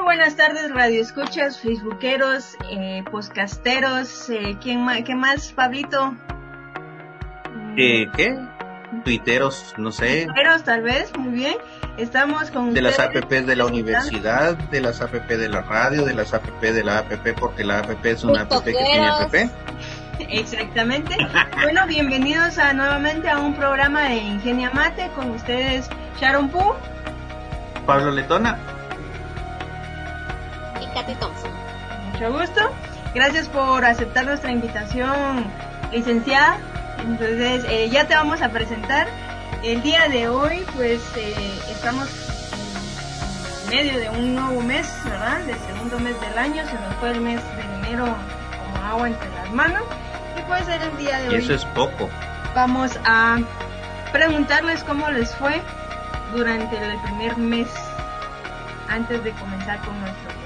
Muy buenas tardes, radio escuchas, facebookeros, eh, podcasteros, eh, ¿quién más, ¿qué más, Pablito? Eh, ¿Qué? Tuiteros, no sé. Tuiteros, tal vez, muy bien. Estamos con De las APP de la universidad, de las APP de la radio, de las APP de la APP, porque la APP es una APP que tiene APP. Exactamente. bueno, bienvenidos a, nuevamente a un programa de Ingenia Mate con ustedes Sharon Poo. Pablo Letona. Mucho gusto. Gracias por aceptar nuestra invitación, licenciada. Entonces, eh, ya te vamos a presentar. El día de hoy, pues, eh, estamos en medio de un nuevo mes, ¿verdad? Del segundo mes del año. Se nos fue el mes de enero como agua entre las manos. Y puede ser el día de hoy. Y eso es poco. Vamos a preguntarles cómo les fue durante el primer mes antes de comenzar con nuestro.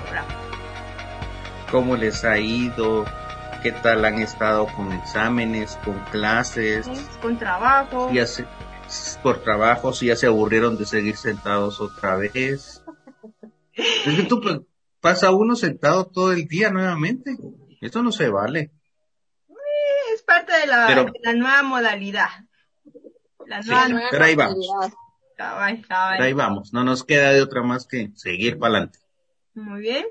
¿Cómo les ha ido? ¿Qué tal han estado con exámenes, con clases? Con trabajo. Ya se, por trabajo, si ya se aburrieron de seguir sentados otra vez. es que tú pues, pasa uno sentado todo el día nuevamente. Eso no se vale. Es parte de la, Pero- de la nueva modalidad. La Sí, nueva, nueva- pero ahí vamos. Cabal, cabal. Pero ahí vamos. No nos queda de otra más que seguir para adelante. Muy bien.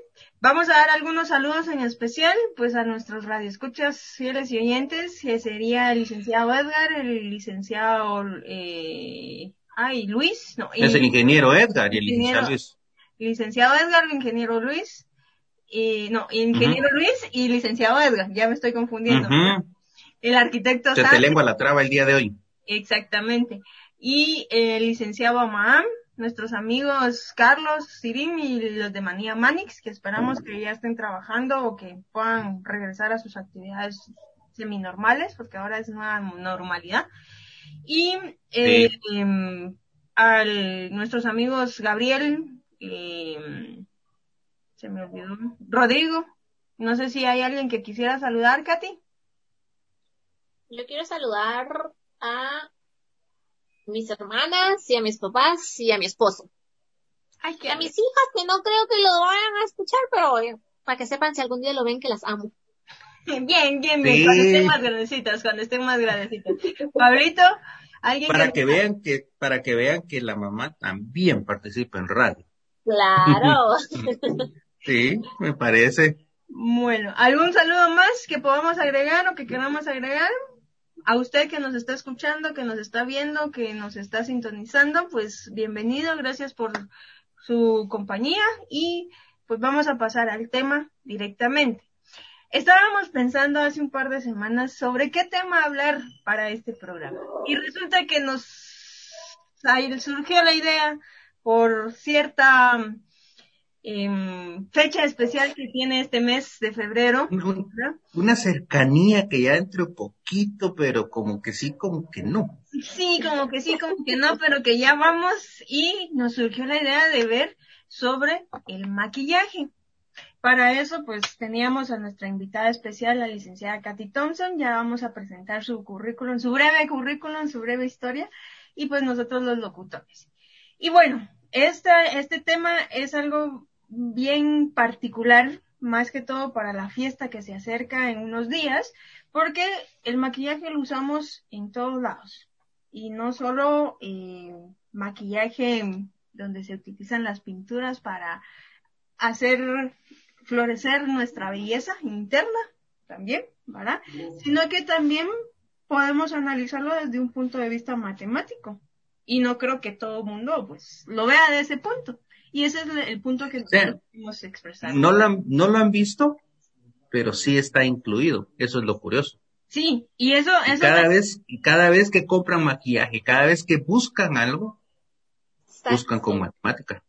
Vamos a dar algunos saludos en especial, pues a nuestros radioescuchas fieles y oyentes, que sería el licenciado Edgar, el licenciado, eh, ay, Luis, no, Es el ingeniero Edgar y el Ingeniero. licenciado Luis. licenciado Edgar, el ingeniero Luis, y, no, ingeniero Luis y licenciado Edgar, ya me estoy confundiendo. El arquitecto Se te lengua la traba el día de hoy. exactamente. Y el licenciado Amaham, nuestros amigos Carlos, Sirim y los de Manía Manix, que esperamos que ya estén trabajando o que puedan regresar a sus actividades seminormales, porque ahora es una normalidad. Y eh, Sí. em, al nuestros amigos Gabriel, em, se me olvidó, Rodrigo. No sé si hay alguien que quisiera saludar, Katy. Yo quiero saludar a mis hermanas y a mis papás y a mi esposo. Ay, Y a mis hijas, que no creo que lo vayan a escuchar, pero eh, para que sepan si algún día lo ven que las amo. Bien, bien, bien, Sí. cuando estén más grandecitas, cuando estén más grandecitas. Pablito, alguien Para que vean que, para que vean que la mamá también participa en radio. Claro. Sí, me parece. Bueno, ¿algún saludo más que podamos agregar o que queramos agregar? A usted que nos está escuchando, que nos está viendo, que nos está sintonizando, pues bienvenido, gracias por su compañía y pues vamos a pasar al tema directamente. Estábamos pensando hace un par de semanas sobre qué tema hablar para este programa y resulta que nos surgió la idea por cierta em, fecha especial que tiene este mes de febrero. Una cercanía que ya entre poquito, pero como que sí, como que no. Sí, como que sí, como que no, pero que ya vamos y nos surgió la idea de ver sobre el maquillaje. Para eso, pues teníamos a nuestra invitada especial, la licenciada Katy Thompson. Ya vamos a presentar su currículum, su breve currículum, su breve historia, y pues nosotros los locutores. Y bueno, esta, este tema es algo bien particular, más que todo para la fiesta que se acerca en unos días, porque el maquillaje lo usamos en todos lados. Y no solo eh, maquillaje donde se utilizan las pinturas para hacer florecer nuestra belleza interna también, ¿verdad? Sino que también podemos analizarlo desde un punto de vista matemático. Y no creo que todo el mundo pues lo vea de ese punto. Y ese es el, punto que nosotros queremos expresar. No lo han, no lo han visto, pero sí está incluido. Eso es lo curioso. Sí, y eso, Y eso cada vez, y cada vez que compran maquillaje, cada vez que buscan algo, Está- buscan con matemática.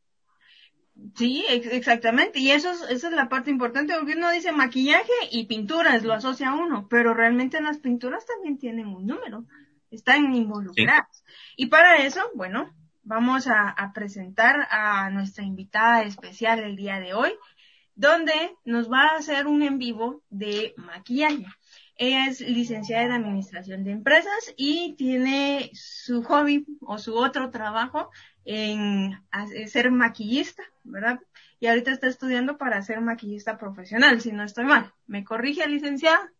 Sí, ex- exactamente. Y eso es, esa es la parte importante, porque uno dice maquillaje y pinturas, lo asocia a uno, pero realmente las pinturas también tienen un número, están involucradas. Y para eso, bueno, vamos a, a presentar a nuestra invitada especial el día de hoy, donde nos va a hacer un en vivo de maquillaje. Ella es licenciada en Administración de Empresas y tiene su hobby o su otro trabajo en ser maquillista, ¿verdad? Y ahorita está estudiando para ser maquillista profesional, si no estoy mal. ¿Me corrige, licenciada?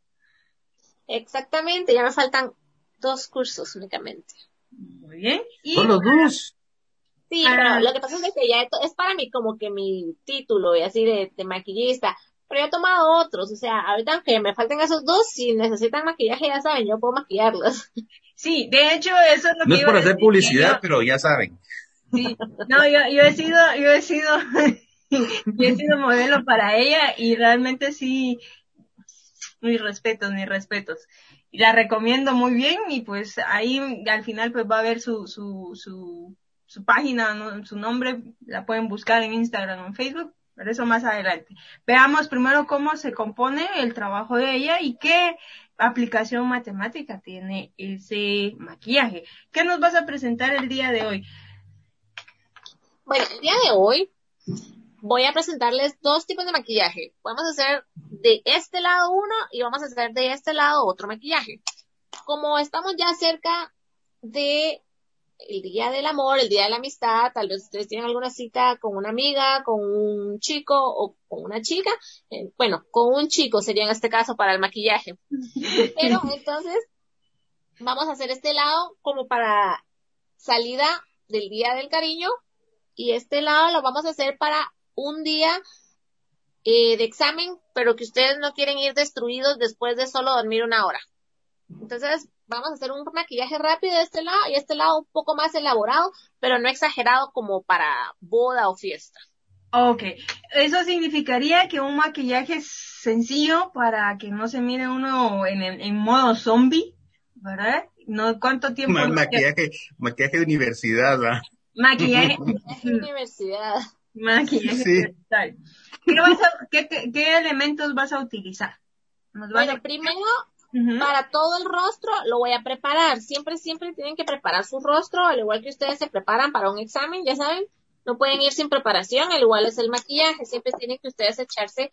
Exactamente, ya me faltan dos cursos únicamente. Muy bien. Y Solo dos. Sí, pero lo que pasa es que ya es para mí como que mi título y así de, maquillista, pero yo he tomado otros, o sea, ahorita aunque me falten esos dos, si necesitan maquillaje ya saben, yo puedo maquillarlos. Sí, de hecho eso es lo que No es por hacer publicidad, pero ya saben. Sí, no, yo, yo he sido, yo he sido, yo he sido modelo para ella y realmente sí, mis respetos, mis respetos. La recomiendo muy bien y pues ahí al final pues va a ver su, su, su, su página, su nombre, la pueden buscar en Instagram o en Facebook, pero eso más adelante. Veamos primero cómo se compone el trabajo de ella y qué aplicación matemática tiene ese maquillaje. ¿Qué nos vas a presentar el día de hoy? Bueno, el día de hoy voy a presentarles dos tipos de maquillaje. Vamos a hacer de este lado uno y vamos a hacer de este lado otro maquillaje. Como estamos ya cerca de el día del amor, el día de la amistad, tal vez ustedes tienen alguna cita con una amiga, con un chico o con una chica, eh, bueno, con un chico sería en este caso para el maquillaje. Pero entonces vamos a hacer este lado como para salida del día del cariño y este lado lo vamos a hacer para un día eh, de examen, pero que ustedes no quieren ir destruidos después de solo dormir una hora. Entonces, vamos a hacer un maquillaje rápido de este lado y este lado un poco más elaborado, pero no exagerado como para boda o fiesta. Ok, eso significaría que un maquillaje sencillo para que no se mire uno en, en modo zombie, ¿verdad? No, ¿cuánto tiempo? maquillaje, maquillaje de universidad, ¿verdad? Maquillaje. de universidad. Maquillaje ¿Qué, elementos vas a utilizar? bueno, primero, para todo el rostro lo voy a preparar. Siempre, siempre tienen que preparar su rostro, al igual que ustedes se preparan para un examen, ya saben, no pueden ir sin preparación, al igual es el maquillaje. Siempre tienen que ustedes echarse,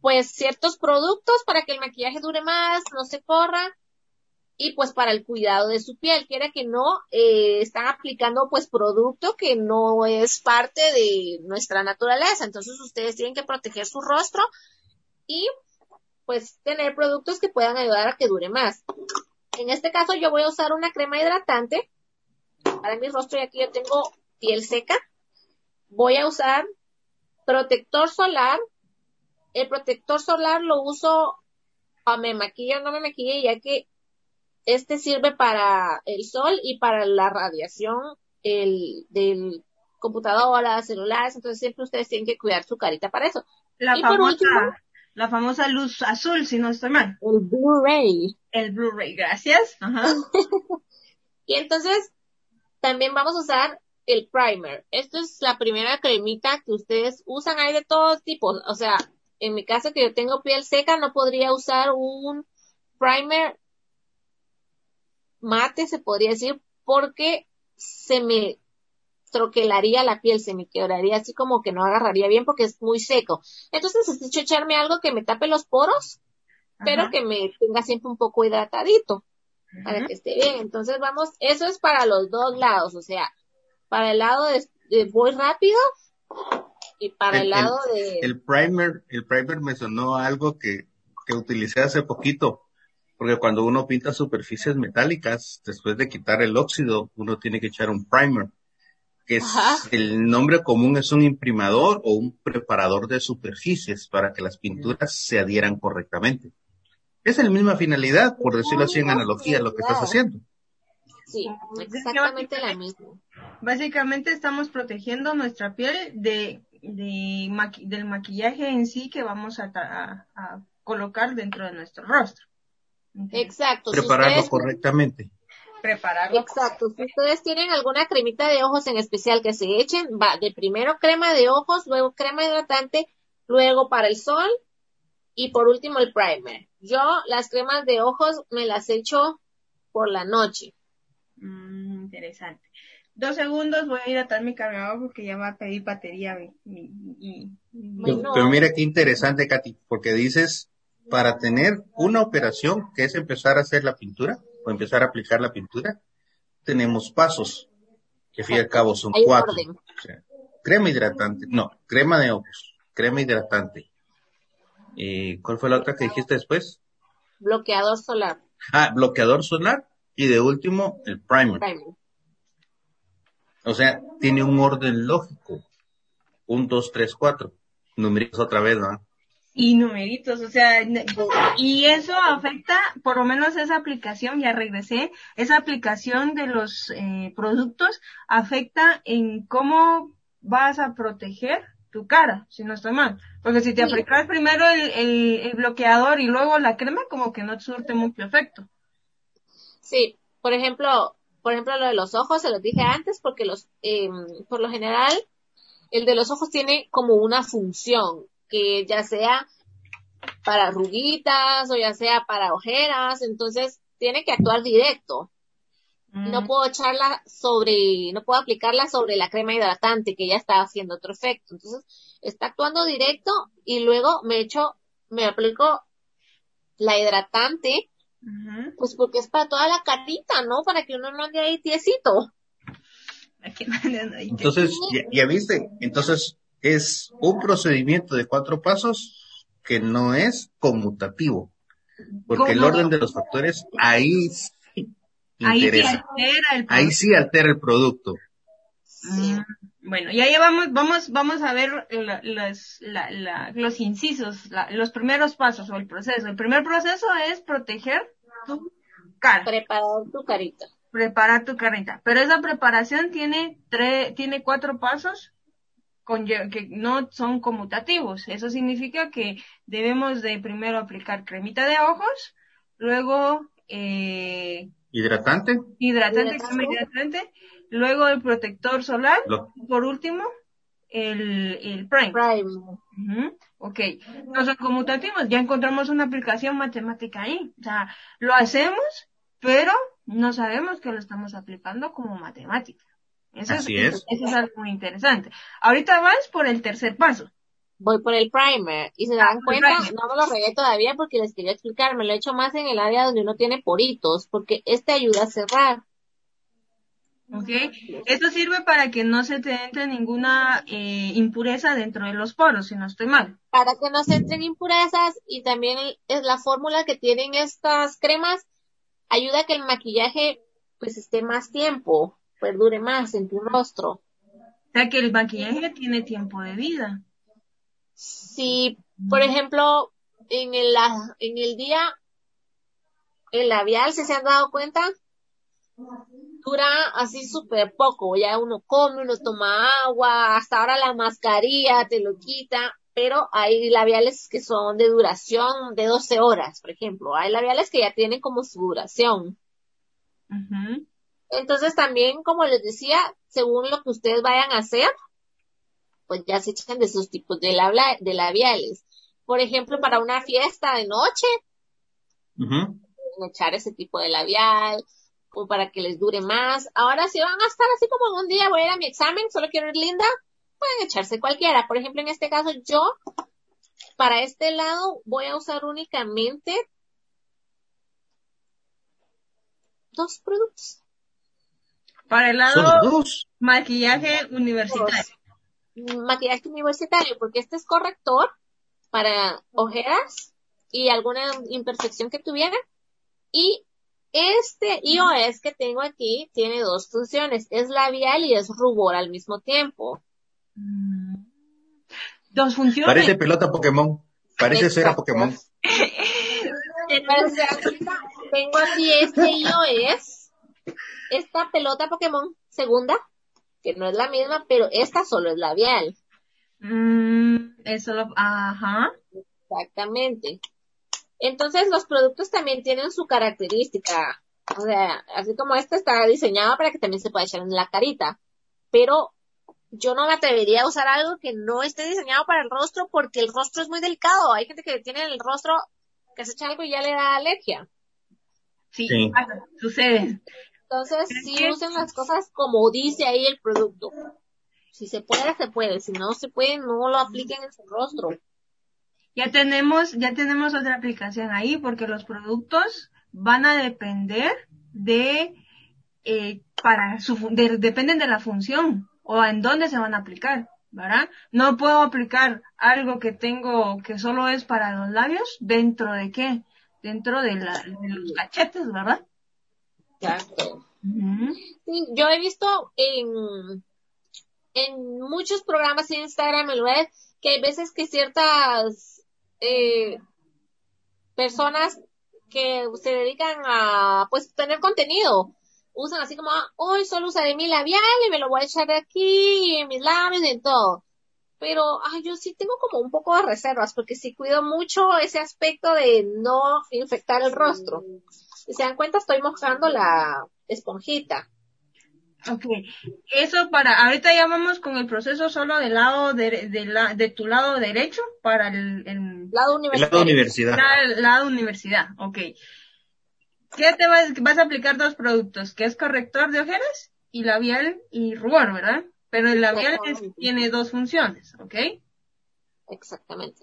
pues, ciertos productos para que el maquillaje dure más, no se corra y pues para el cuidado de su piel, quiera que no, eh, están aplicando pues producto que no es parte de nuestra naturaleza, entonces ustedes tienen que proteger su rostro y pues tener productos que puedan ayudar a que dure más. En este caso yo voy a usar una crema hidratante para mi rostro y aquí yo tengo piel seca. Voy a usar protector solar. El protector solar lo uso a me maquillo, no me maquille, ya que este sirve para el sol y para la radiación el, del computadoras, celulares, entonces siempre ustedes tienen que cuidar su carita para eso. La famosa, la famosa luz azul, si no estoy mal. El Blu-ray. El Blu-ray, gracias. y entonces, también vamos a usar el primer. Esto es la primera cremita que ustedes usan. Hay de todos tipos. O sea, en mi caso que yo tengo piel seca, no podría usar un primer mate, se podría decir, porque se me troquelaría la piel, se me quebraría así como que no agarraría bien porque es muy seco. Entonces necesito echarme algo que me tape los poros, pero que me tenga siempre un poco hidratadito para que esté bien. Entonces vamos, eso es para los dos lados, o sea, para el lado de, voy rápido y para el, lado de... El primer, el primer me sonó algo que, que utilicé hace poquito porque cuando uno pinta superficies metálicas, después de quitar el óxido, uno tiene que echar un primer, que es el nombre común es un imprimador o un preparador de superficies para que las pinturas se adhieran correctamente. Es la misma finalidad, por decirlo así en analogía, lo que estás haciendo. Sí, exactamente la misma. Básicamente estamos protegiendo nuestra piel de, del maquillaje en sí que vamos a colocar dentro de nuestro rostro. Exacto. Prepararlo correctamente. Prepararlo. Exacto. Si ustedes tienen alguna cremita de ojos en especial que se echen, va de primero crema de ojos, luego crema hidratante, luego para el sol y por último el primer. Yo las cremas de ojos me las echo por la noche. Mm, interesante. Dos segundos, voy a ir a atar mi cargador porque ya va a pedir batería. pero, pero mira qué interesante, Katy, porque dices para tener una operación que es empezar a hacer la pintura o empezar a aplicar la pintura, tenemos pasos, que al fin y al cabo son cuatro. crema hidratante, no, crema de ojos, crema hidratante. Eh, ¿Cuál fue la otra que dijiste después? Bloqueador solar. Ah, bloqueador solar y de último el primer. O sea, tiene un orden lógico. Un, dos, tres, cuatro. Numeritos otra vez, ¿no? Y numeritos, o sea, y eso afecta, por lo menos esa aplicación, ya regresé, esa aplicación de los eh, productos afecta en cómo vas a proteger tu cara, si no estoy mal. Porque si te aplicas primero el, el, bloqueador y luego la crema, como que no te surte mucho efecto. Sí, por ejemplo, por ejemplo lo de los ojos, se los dije antes, porque los, eh, por lo general, el de los ojos tiene como una función, que ya sea para ruguitas o ya sea para ojeras, entonces tiene que actuar directo. No mm. puedo echarla sobre, no puedo aplicarla sobre la crema hidratante que ya está haciendo otro efecto. Entonces, está actuando directo y luego me echo, me aplico la hidratante, pues porque es para toda la carita, ¿no? Para que uno no ande ahí tiesito. Entonces, ya, viste, entonces es un procedimiento de cuatro pasos que no es conmutativo, porque el orden de los factores ahí Ahí sí altera el producto. Ahí sí altera el producto. Mm, bueno, y ahí vamos, vamos, vamos a ver los, los incisos, los primeros pasos o el proceso. El primer proceso es proteger tu cara. Preparar tu carita. Preparar tu carita. Pero esa preparación tiene tres, tiene cuatro pasos que no son conmutativos. Eso significa que debemos de primero aplicar cremita de ojos, luego eh, Hidratante. Hidratante, crema hidratante. Luego el protector solar. Por último, el, el Prime. Prime. Ok. No son conmutativos. Ya encontramos una aplicación matemática ahí. O sea, lo hacemos, pero no sabemos que lo estamos aplicando como matemática. Eso Así es, es. Eso es algo muy interesante. Ahorita vas por el tercer paso voy por el primer. Y se dan cuenta, no me lo regué todavía porque les quería explicar, me lo he hecho más en el área donde uno tiene poritos, porque este ayuda a cerrar. Ok, esto sirve para que no se te entre ninguna eh, impureza dentro de los poros, si no estoy mal. Para que no se entren impurezas y también es la fórmula que tienen estas cremas ayuda a que el maquillaje pues esté más tiempo, perdure más en tu rostro. O sea que el maquillaje tiene tiempo de vida. Si, por ejemplo, en el, en el día, el labial, si se han dado cuenta, dura así súper poco. Ya uno come, uno toma agua, hasta ahora la mascarilla te lo quita, pero hay labiales que son de duración de 12 horas, por ejemplo. Hay labiales que ya tienen como su duración. Entonces también, como les decía, según lo que ustedes vayan a hacer, pues ya se echan de esos tipos de, de labiales. Por ejemplo, para una fiesta de noche, echar ese tipo de labial, o para que les dure más. Ahora, si van a estar así como un día voy a ir a mi examen, solo quiero ir linda, pueden echarse cualquiera. Por ejemplo, en este caso, yo, para este lado, voy a usar únicamente dos productos. Para el lado maquillaje universitario maquillaje universitario, porque este es corrector para ojeras y alguna imperfección que tuviera. Y este iOS que tengo aquí tiene dos funciones, es labial y es rubor al mismo tiempo. Mm. Dos funciones. Parece pelota Pokémon, parece ser a Pokémon. tengo aquí este iOS, esta pelota Pokémon segunda, que no es la misma, pero esta solo es labial. Mm, eso lo, ajá. Exactamente. Entonces los productos también tienen su característica. O sea, así como esta está diseñada para que también se pueda echar en la carita. Pero yo no me atrevería a usar algo que no esté diseñado para el rostro porque el rostro es muy delicado. Hay gente que tiene el rostro que se echa algo y ya le da alergia. Sí, sí. sucede. Entonces, si usen las cosas como dice ahí el producto. Si se puede, se puede. Si no se puede, no lo apliquen en su rostro. Ya tenemos, ya tenemos otra aplicación ahí porque los productos van a depender de, eh, para su, dependen de la función o en dónde se van a aplicar, ¿verdad? No puedo aplicar algo que tengo que solo es para los labios dentro de qué? Dentro de, la, de los cachetes, ¿verdad? Exacto. yo he visto en, en muchos programas en Instagram y web que hay veces que ciertas eh, personas que se dedican a pues tener contenido usan así como hoy solo usaré mi labial y me lo voy a echar de aquí en mis labios y en todo pero ay, yo sí tengo como un poco de reservas porque sí cuido mucho ese aspecto de no infectar el rostro si se dan cuenta estoy mojando la esponjita Ok, eso para, ahorita ya vamos con el proceso solo del lado de, de, la, de tu lado derecho para el, el lado universidad. lado universidad. El lado universidad, ok. ¿Qué te vas, vas a aplicar dos productos? Que es corrector de ojeras y labial y rubor, ¿verdad? Pero el labial tiene dos funciones, ¿ok? Exactamente.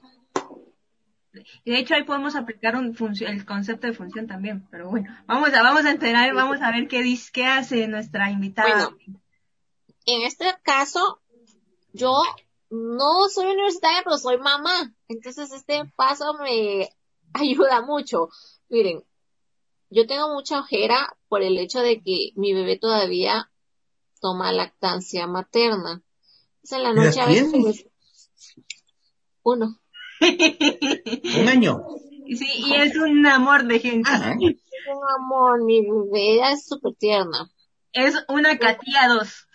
De hecho ahí podemos aplicar un el concepto de función también, pero bueno, vamos a, vamos a enterar, vamos a ver qué dice, qué hace nuestra invitada. Bueno, en este caso, yo no soy universitaria, pero soy mamá. Entonces este paso me ayuda mucho. Miren, yo tengo mucha ojera por el hecho de que mi bebé todavía toma lactancia materna. Es en la noche a veces. Uno. un año. Sí, y es un amor de gente. Es un amor, mi bebé es súper tierna. Es una catía dos.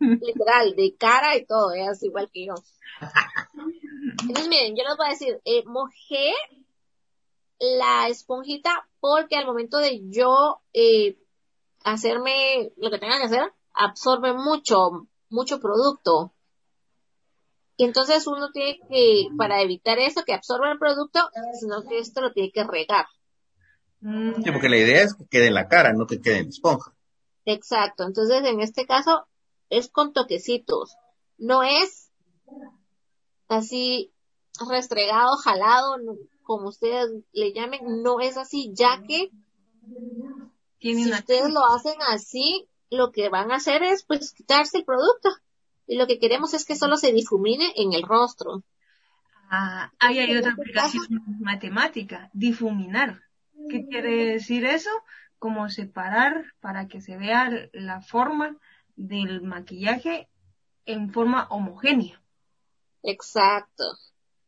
Literal, de cara y todo, es igual que yo. Entonces miren, yo les voy a decir, eh, mojé la esponjita porque al momento de yo eh, hacerme lo que tenga que hacer, absorbe mucho, mucho producto. Y entonces uno tiene que, para evitar eso, que absorba el producto, sino que esto lo tiene que regar. Sí, porque la idea es que quede en la cara, no que quede en la esponja. Exacto. Entonces, en este caso, es con toquecitos. No es así restregado, jalado, como ustedes le llamen, no es así, ya que si ustedes lo hacen así, lo que van a hacer es pues quitarse el producto y lo que queremos es que solo se difumine en el rostro. Ah, ahí hay otra aplicación matemática, difuminar. ¿Qué quiere decir eso? Como separar para que se vea la forma del maquillaje en forma homogénea. Exacto.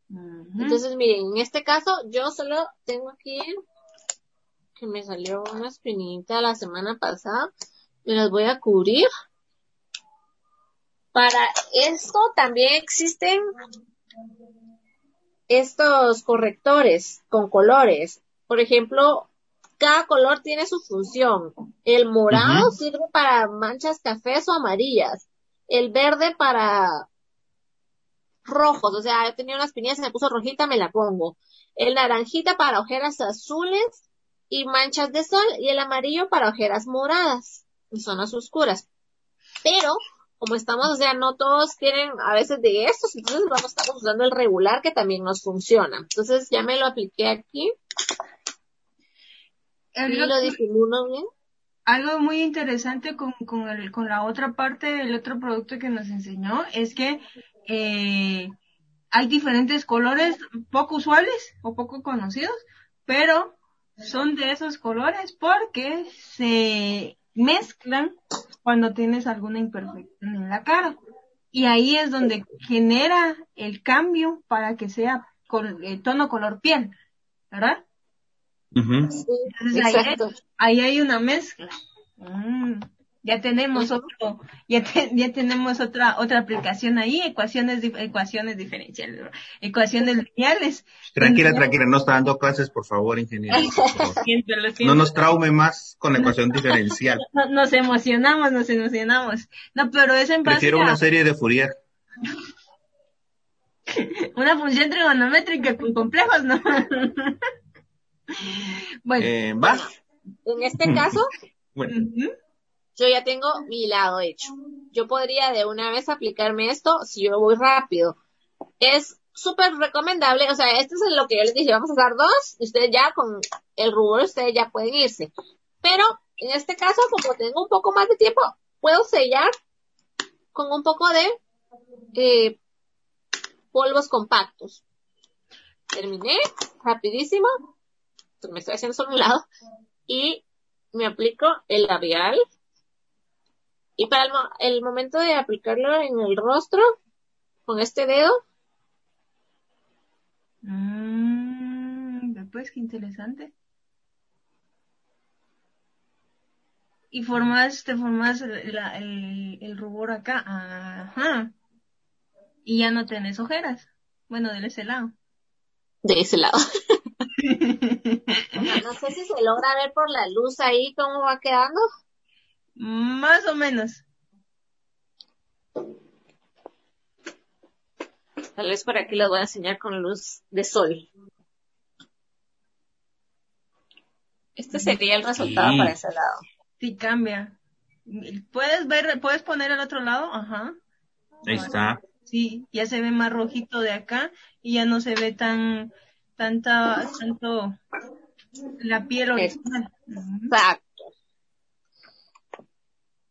Entonces, miren, en este caso yo solo tengo aquí que me salió una espinita la semana pasada. Me las voy a cubrir. Para esto también existen estos correctores con colores. Por ejemplo, cada color tiene su función. El morado sirve para manchas cafés o amarillas. El verde para rojos. O sea, yo tenía unas espinilla, se me puso rojita, me la pongo. El naranjita para ojeras azules y manchas de sol. Y el amarillo para ojeras moradas y zonas oscuras. Pero como estamos, o sea, no todos tienen a veces de estos, entonces vamos, estamos usando el regular que también nos funciona. Entonces ya me lo apliqué aquí. y lo disimulo bien. Algo muy interesante con, con, el, con la otra parte del otro producto que nos enseñó es que eh, hay diferentes colores poco usuales o poco conocidos, pero son de esos colores porque se mezclan cuando tienes alguna imperfección en la cara. Y ahí es donde genera el cambio para que sea con el tono color piel, ¿verdad? ahí, hay, una mezcla. Mm ya tenemos otro, ya, ya tenemos otra otra aplicación ahí, ecuaciones ecuaciones diferenciales, ecuaciones lineales. Tranquila, tranquila, no está dando clases, por favor, ingeniero. No nos traume más con la ecuación diferencial. nos emocionamos, nos emocionamos. No, pero es en base Prefiero una serie de Fourier. una función trigonométrica con complejos, ¿no? bueno. Eh, ¿Va? En este caso, bueno yo ya tengo mi lado hecho. Yo podría de una vez aplicarme esto si yo voy rápido. Es súper recomendable, o sea, esto es lo que yo les dije, vamos a usar dos, y ustedes ya con el rubor, ustedes ya pueden irse. Pero, en este caso, como tengo un poco más de tiempo, puedo sellar con un poco de eh, polvos compactos. Terminé, rapidísimo, me estoy haciendo solo un lado, y me aplico el labial, y para el, momento de aplicarlo en el rostro, con este dedo. Mmm, pues qué interesante. Y formas, te formas el, el, rubor acá. Ajá. Y ya no tenés ojeras. Bueno, de ese lado. De ese lado. no sé si se logra ver por la luz ahí cómo va quedando. Más o menos. Tal vez por aquí les voy a enseñar con luz de sol. Este sería el resultado para ese lado. Sí, cambia. ¿Puedes ver, puedes poner el otro lado? Ajá. Ahí está. Sí, ya se ve más rojito de acá y ya no se ve tan, tanta, tanto la piel original. Exacto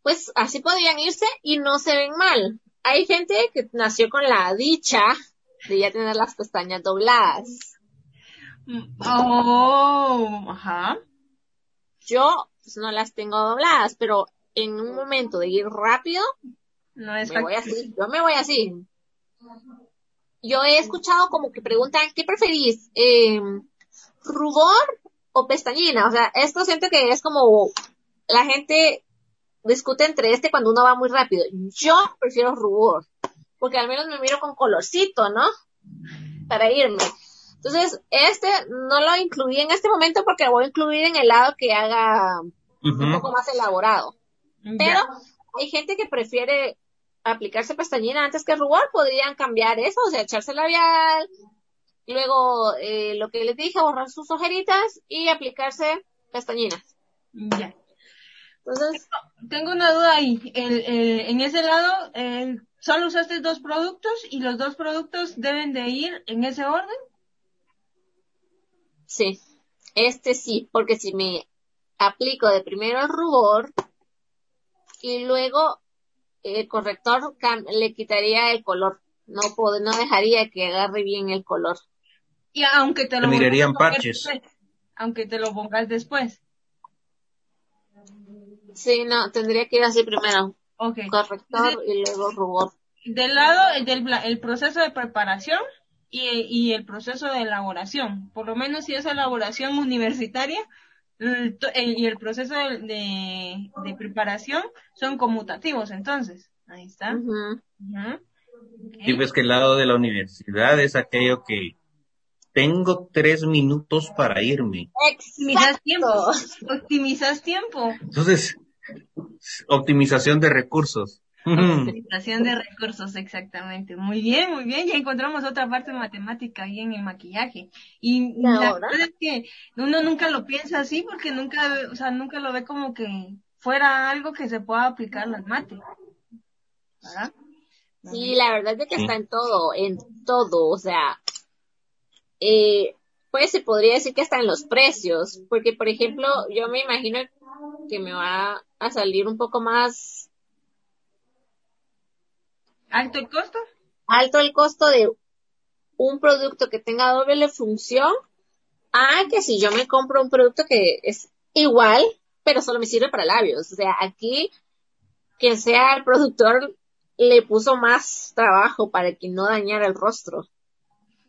pues así podrían irse y no se ven mal. Hay gente que nació con la dicha de ya tener las pestañas dobladas. Oh, ajá. Yo pues, no las tengo dobladas, pero en un momento de ir rápido, no es me voy así. Yo me voy así. Yo he escuchado como que preguntan, ¿qué preferís? Eh, ¿Rubor o pestañina? O sea, esto siento que es como la gente discute entre este cuando uno va muy rápido. Yo prefiero rubor, porque al menos me miro con colorcito, ¿no? Para irme. Entonces, este no lo incluí en este momento porque lo voy a incluir en el lado que haga un poco más elaborado. Pero hay gente que prefiere aplicarse pestañina antes que rubor, podrían cambiar eso, o sea, echarse labial, luego eh, lo que les dije, borrar sus ojeritas y aplicarse pestañinas. Ya. Entonces, tengo una duda ahí. El, en ese lado, solo usaste dos productos y los dos productos deben de ir en ese orden. Sí, este sí, porque si me aplico de primero el rubor y luego el corrector le quitaría el color. No, no dejaría que agarre bien el color. Y aunque te lo mirarían parches. aunque te lo pongas después. Sí, no, tendría que ir así primero. Okay. Corrector y luego rubor. Del lado del el proceso de preparación y, y el proceso de elaboración. Por lo menos si es elaboración universitaria y el proceso de, de, preparación son conmutativos entonces. Ahí está. Y ves que el lado de la universidad es aquello que tengo tres minutos para irme. Optimizas tiempo. Optimizas tiempo. Entonces, Optimización de recursos. Optimización de recursos, exactamente. Muy bien, muy bien. Ya encontramos otra parte matemática ahí en el maquillaje. Y la verdad es que uno nunca lo piensa así porque nunca, o sea, nunca lo ve como que fuera algo que se pueda aplicar al mate. ¿Verdad? Sí, la verdad es que está en todo, en todo, o sea, eh, pues se podría decir que está en los precios, porque por ejemplo, yo me imagino que me va a salir un poco más alto el costo. Alto el costo de un producto que tenga doble función a que si yo me compro un producto que es igual, pero solo me sirve para labios. O sea, aquí que sea el productor le puso más trabajo para que no dañara el rostro.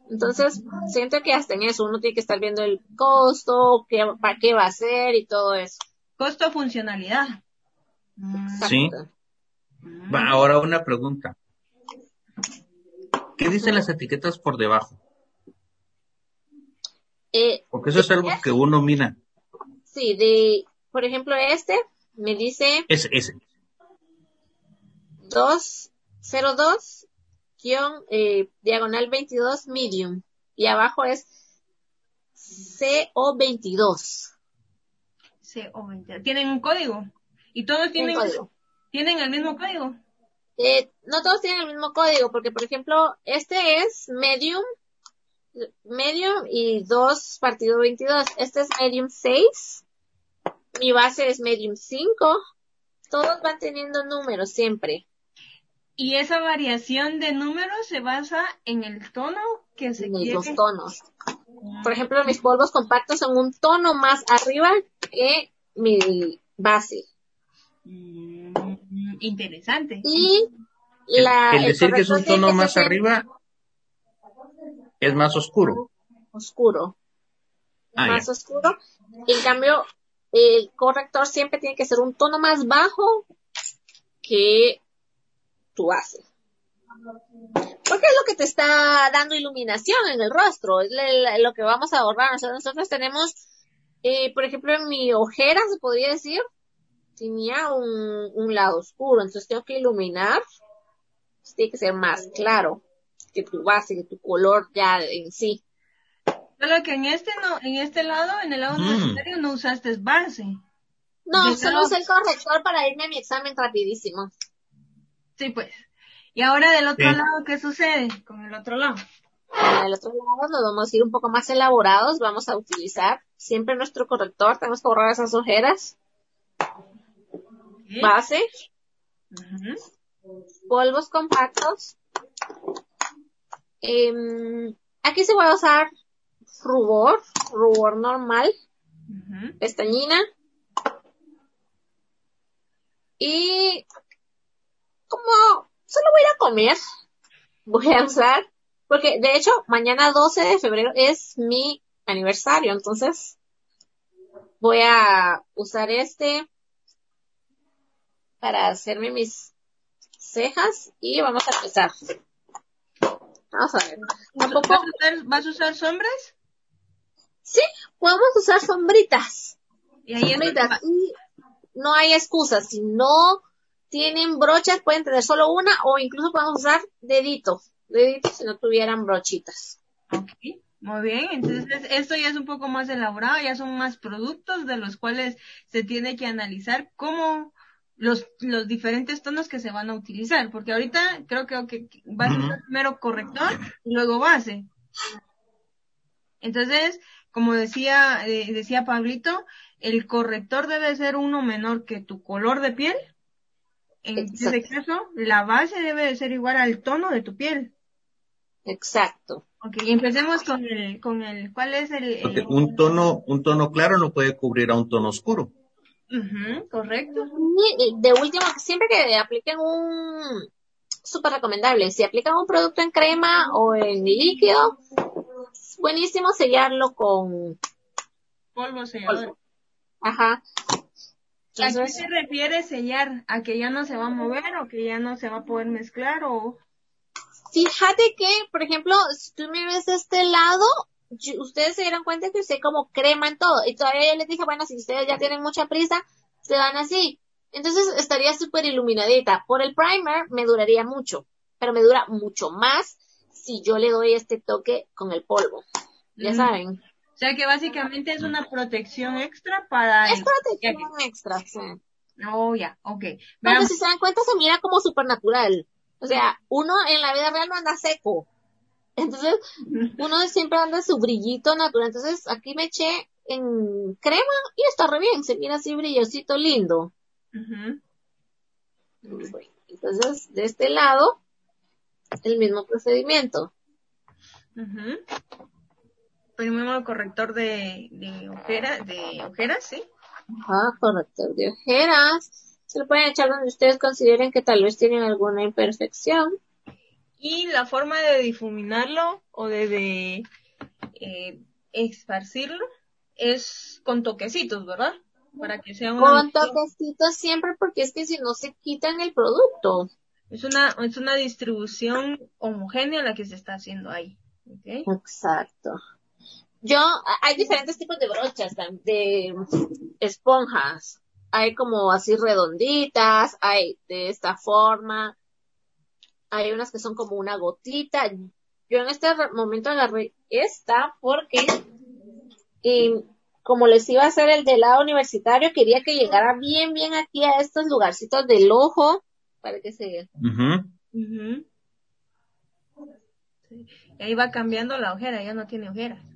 Entonces, siento que hasta en eso uno tiene que estar viendo el costo, qué, para qué va a ser y todo eso. Costo-funcionalidad. Sí. Va, ahora una pregunta. ¿Qué dicen las etiquetas por debajo? Eh, Porque eso es algo que uno mira. Sí, de, por ejemplo, este me dice. Ese, ese. 202 eh, diagonal 22 medium. Y abajo es CO22. CO22. ¿Tienen un código? ¿Y todos tienen, tienen el mismo código? Eh, no todos tienen el mismo código, porque por ejemplo, este es medium, medium y 2 partido 22. Este es medium 6. Mi base es medium 5. Todos van teniendo números siempre. Y esa variación de números se basa en el tono que se en los tonos. Por ejemplo, mis polvos compactos son un tono más arriba que mi base. Mm, interesante. Y la, el decir que es un tono más arriba es más oscuro. Oscuro. Ah, más oscuro. En cambio, el corrector siempre tiene que ser un tono más bajo que tu base. Porque es lo que te está dando iluminación en el rostro, es lo que vamos a ahorrar. Nosotros, tenemos, eh, por ejemplo, en mi ojera, se podría decir, tenía un, un lado oscuro, entonces tengo que iluminar, tiene que ser más claro que tu base, que tu color ya en sí. Solo que en este no, en este lado, en el lado mm. no usaste base. No, solo usé el corrector para irme a mi examen rapidísimo. Sí, pues. Y ahora del otro lado, ¿qué sucede con el otro lado? Del otro lado nos vamos a ir un poco más elaborados, vamos a utilizar siempre nuestro corrector, tenemos que borrar esas ojeras. Base. Polvos compactos. Em, aquí se va a usar rubor, rubor normal, pestañina. Y como solo voy a ir a comer, voy a usar, porque de hecho mañana 12 de febrero es mi aniversario, entonces voy a usar este para hacerme mis cejas y vamos a empezar. Vamos a ver. ¿Vas a usar sombras? Sí, podemos usar sombritas. Y ahí sombritas. Y no hay excusas. Si no tienen brochas, pueden tener solo una o incluso podemos usar deditos. Deditos si no tuvieran brochitas. Ok, muy bien. Entonces, esto ya es un poco más elaborado, ya son más productos de los cuales se tiene que analizar cómo los, los diferentes tonos que se van a utilizar, porque ahorita creo que, que va a ser primero corrector y luego base. Entonces, como decía, eh, decía Pablito, el corrector debe ser uno menor que tu color de piel en este caso, la base debe de ser igual al tono de tu piel. Exacto. Ok, empecemos con el, con el, ¿cuál es el, un tono, un tono claro no puede cubrir a un tono oscuro. correcto. de último, siempre que apliquen un, súper recomendable, si aplican un producto en crema o en líquido, es buenísimo sellarlo con polvo sellador. Ajá. ¿A qué se refiere sellar? ¿A que ya no se va a mover o que ya no se va a poder mezclar o...? Fíjate que, por ejemplo, si tú me ves de este lado, ustedes se dieron cuenta que usé como crema en todo. Y todavía yo les dije, bueno, si ustedes ya tienen mucha prisa, se dan así. Entonces estaría súper iluminadita. Por el primer me duraría mucho, pero me dura mucho más si yo le doy este toque con el polvo. Ya saben. O sea que básicamente es una protección extra para... Es protección extra, sí. Oh, ya, ok. Pero si se dan cuenta se mira como supernatural. O sea, uno en la vida real no anda seco. Entonces, uno siempre anda su brillito natural. Entonces, aquí me eché en crema y está re bien. Se mira así brillosito lindo. entonces, de este lado, el mismo procedimiento primero corrector de, de, de ojeras, ¿sí? Ajá, corrector de ojeras. Se lo pueden echar donde ustedes consideren que tal vez tienen alguna imperfección. Y la forma de difuminarlo o de, de eh, esparcirlo es con toquecitos, ¿verdad? Para que sea una... Con toquecitos siempre porque es que si no se quitan el producto. Es una, es una distribución homogénea la que se está haciendo ahí. ¿okay? Exacto. Yo, hay diferentes tipos de brochas, de esponjas. Hay como así redonditas, hay de esta forma. Hay unas que son como una gotita. Yo en este momento agarré esta porque, y como les iba a hacer el de lado universitario, quería que llegara bien, bien aquí a estos lugarcitos del ojo para que se... ahí va cambiando la ojera, ya no tiene ojeras.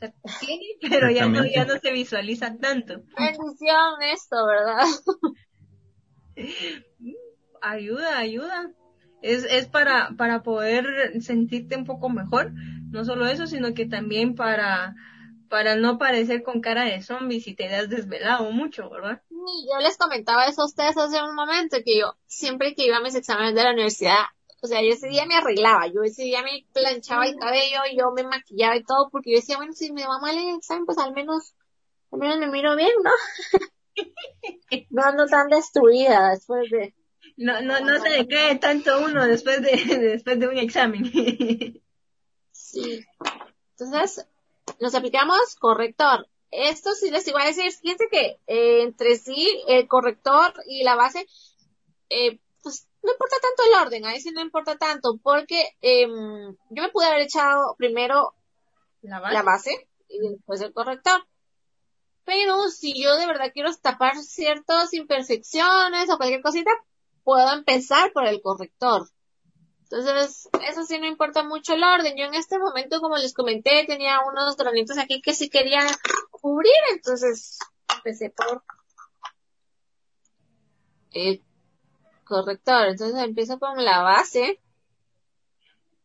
pero ya no, ya no se visualiza tanto. Bendición esto, ¿verdad? ayuda, ayuda. Es, es para, para poder sentirte un poco mejor. No solo eso, sino que también para, para no parecer con cara de zombie si te has desvelado mucho, ¿verdad? Yo les comentaba eso a ustedes hace un momento, que yo siempre que iba a mis exámenes de la universidad, o sea, yo ese día me arreglaba, yo ese día me planchaba el cabello, yo me maquillaba y todo, porque yo decía, bueno, si me va mal el examen, pues al menos, al menos me miro bien, ¿no? no ando tan destruida después de... No, no, no se decae tanto uno después de, después de un examen. sí. Entonces, nos aplicamos corrector. Esto sí les iba a decir, fíjense que eh, entre sí el corrector y la base, eh, no importa tanto el orden, ahí sí no importa tanto, porque eh, yo me pude haber echado primero la base. la base y después el corrector. Pero si yo de verdad quiero tapar ciertas imperfecciones o cualquier cosita, puedo empezar por el corrector. Entonces, eso sí no importa mucho el orden. Yo en este momento, como les comenté, tenía unos granitos aquí que sí quería cubrir, entonces empecé por el corrector. Entonces empiezo con la base.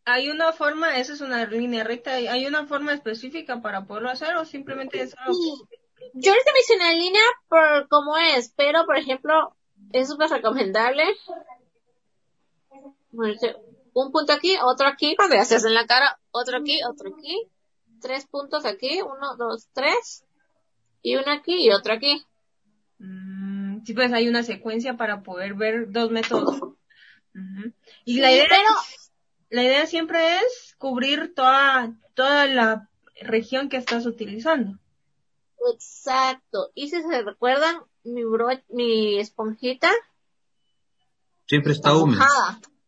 ¿Hay una forma, esa es una línea recta, hay una forma específica para poderlo hacer o simplemente es algo Yo ahorita mencioné en línea por cómo es, pero por ejemplo, es súper recomendable un punto aquí, otro aquí, para que haces en la cara, otro aquí, otro aquí, tres puntos aquí, uno, dos, tres, y uno aquí y otro aquí. Mm, sí, pues hay una secuencia para poder ver dos métodos. Y la idea, la idea siempre es cubrir toda, toda la región que estás utilizando. Exacto. Y si se recuerdan, mi bro, mi esponjita. Siempre está húmeda.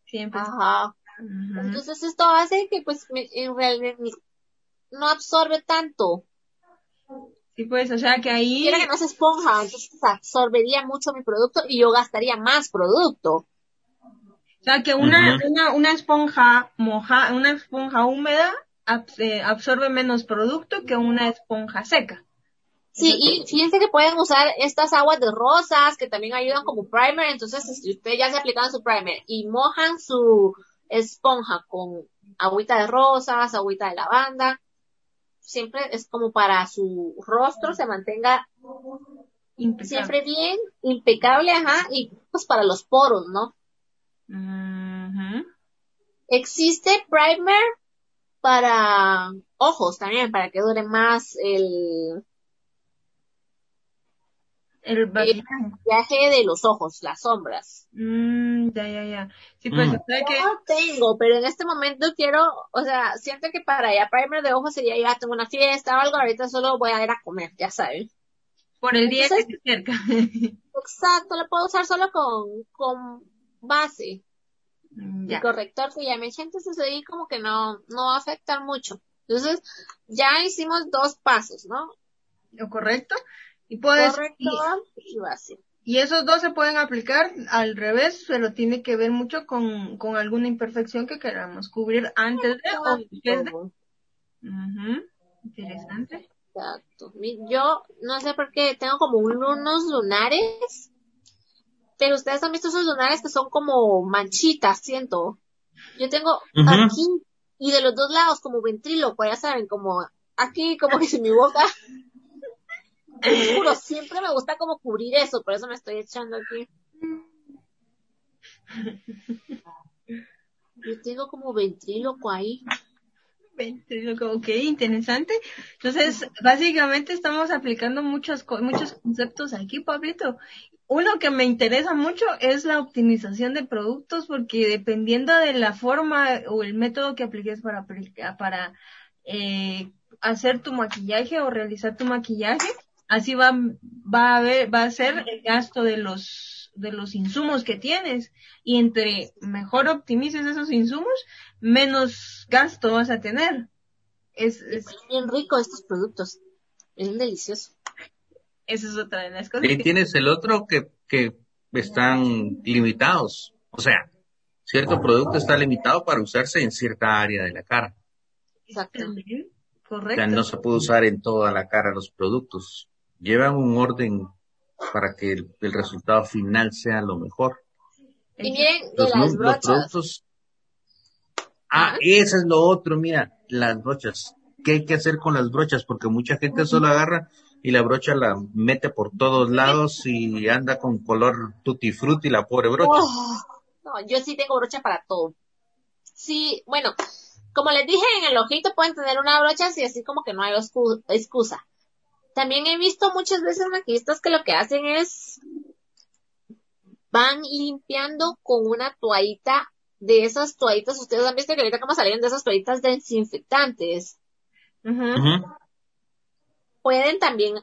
Siempre. Ajá. Entonces esto hace que pues en realidad no absorbe tanto. Sí, pues, o sea que ahí... Quiero que no se esponja, entonces absorbería mucho mi producto y yo gastaría más producto. O sea que una, una, una esponja moja, una esponja húmeda eh, absorbe menos producto que una esponja seca. Sí, y fíjense que pueden usar estas aguas de rosas que también ayudan como primer. Entonces, si ustedes ya se aplican su primer y mojan su esponja con agüita de rosas, agüita de lavanda, siempre es como para su rostro se mantenga siempre bien, impecable, ajá, y pues para los poros, ¿no? Existe primer para ojos también, para que dure más el el viaje de los ojos, las sombras. Mm, ya, ya, ya. Sí, pues, mm. que... No tengo, pero en este momento quiero, o sea, siento que para ya primer de ojos sería ya tengo una fiesta o algo, ahorita solo voy a ir a comer, ya saben. Por el día que se acerca. exacto, lo puedo usar solo con, con base. Mm, ya. corrector que ya me eché, entonces ahí como que no, no va a afectar mucho. Entonces, ya hicimos dos pasos, ¿no? Lo correcto. Y puedes, y, esos dos se pueden aplicar al revés, pero tiene que ver mucho con, con alguna imperfección que queramos cubrir antes de o después de. Interesante. Exacto. Yo no sé por qué tengo como unos lunares, pero ustedes han visto esos lunares que son como manchitas, siento. Yo tengo aquí y de los dos lados como ventríloco, ya saben, como aquí, como que en mi boca juro, siempre me gusta como cubrir eso, por eso me estoy echando aquí. Yo tengo como ventríloco ahí. Ventríloco, ok, interesante. Entonces, básicamente estamos aplicando muchos, muchos conceptos aquí, Pablito. Uno que me interesa mucho es la optimización de productos, porque dependiendo de la forma o el método que apliques para, para eh, hacer tu maquillaje o realizar tu maquillaje, así va, va a ver, va a ser el gasto de los, de los insumos que tienes. Y entre mejor optimices esos insumos, menos gasto vas a tener. Es, es bien rico estos productos. Es delicioso. Esa es otra de las cosas. Y tienes el otro que, que están limitados. O sea, cierto producto está limitado para usarse en cierta área de la cara. Exactamente. Correcto. O sea, no se puede usar en toda la cara los productos. Llevan un orden para que el, resultado final sea lo mejor. Y miren, de las brochas. Los productos, ah, eso es lo otro, mira, las brochas. ¿Qué hay que hacer con las brochas? Porque mucha gente solo agarra y la brocha la mete por todos lados y anda con color tutti frutti la pobre brocha. Oh, no, yo sí tengo brocha para todo. Sí, bueno, como les dije, en el ojito pueden tener una brocha así, así como que no hay excusa. También he visto muchas veces maquillistas que lo que hacen es van limpiando con una toallita de esas toallitas. Ustedes han visto que ahorita como salieron de esas toallitas desinfectantes. Pueden también,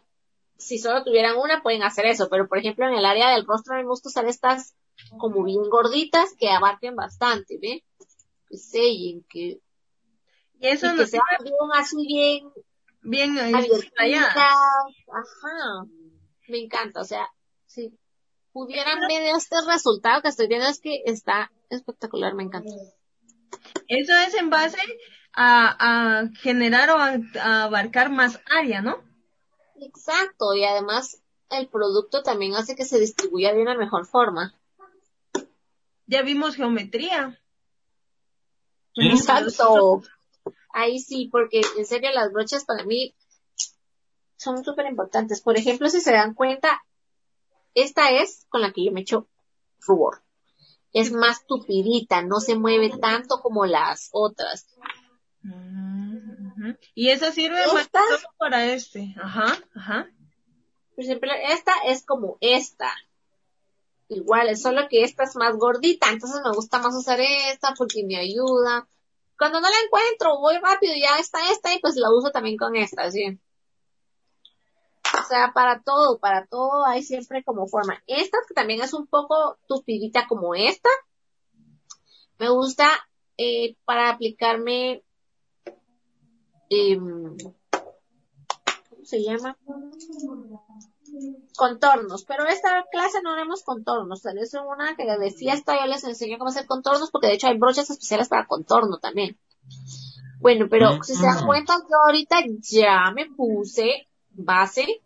si solo tuvieran una, pueden hacer eso. Pero por ejemplo, en el área del rostro me gusta usar estas como bien gorditas que abarquen bastante, ¿ve? Que sellen, que, y eso que sea bien así bien bien Ajá. Me encanta, o sea, si pudieran ver este resultado que estoy viendo es que está espectacular, me encanta. Eso es en base a, a generar o a, abarcar más área, ¿no? Exacto, y además el producto también hace que se distribuya de una mejor forma. Ya vimos geometría. Exacto. Ahí sí, porque en serio las brochas para mí son súper importantes. Por ejemplo, si se dan cuenta, esta es con la que yo me echo rubor. Es más tupidita, no se mueve tanto como las otras. Mm, y esa sirve más para este. Ajá, ajá. Por ejemplo, esta es como esta. Igual, es solo que esta es más gordita, entonces me gusta más usar esta porque me ayuda cuando no la encuentro, voy rápido, ya está esta y pues la uso también con esta, ¿sí? O sea, para todo, para todo hay siempre como forma. Esta, que también es un poco tupidita como esta, me gusta eh, para aplicarme, em, ¿cómo se llama? Contornos, pero esta clase no haremos contornos, es una que de fiesta yo les enseño cómo hacer contornos porque de hecho hay brochas especiales para contorno también. Bueno, pero si se dan cuenta yo ahorita ya me puse base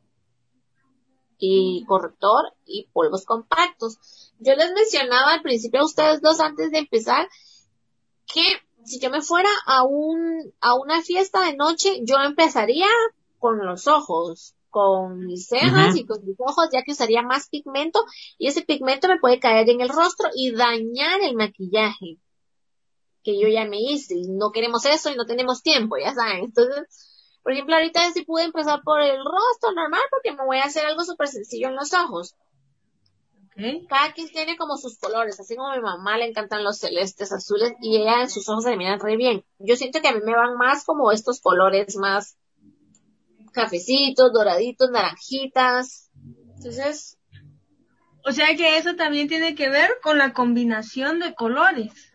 y corrector y polvos compactos. Yo les mencionaba al principio a ustedes dos antes de empezar que si yo me fuera a un, a una fiesta de noche, yo empezaría con los ojos, con mis cejas y con mis ojos, ya que usaría más pigmento y ese pigmento me puede caer en el rostro y dañar el maquillaje que yo ya me hice y no queremos eso y no tenemos tiempo, ya saben. Entonces, por ejemplo, ahorita sí pude empezar por el rostro normal porque me voy a hacer algo súper sencillo en los ojos. Cada quien tiene como sus colores, así como a mi mamá le encantan los celestes azules y ella en sus ojos se le miran re bien. Yo siento que a mí me van más como estos colores más cafecitos, doraditos, naranjitas. Entonces. O sea que eso también tiene que ver con la combinación de colores.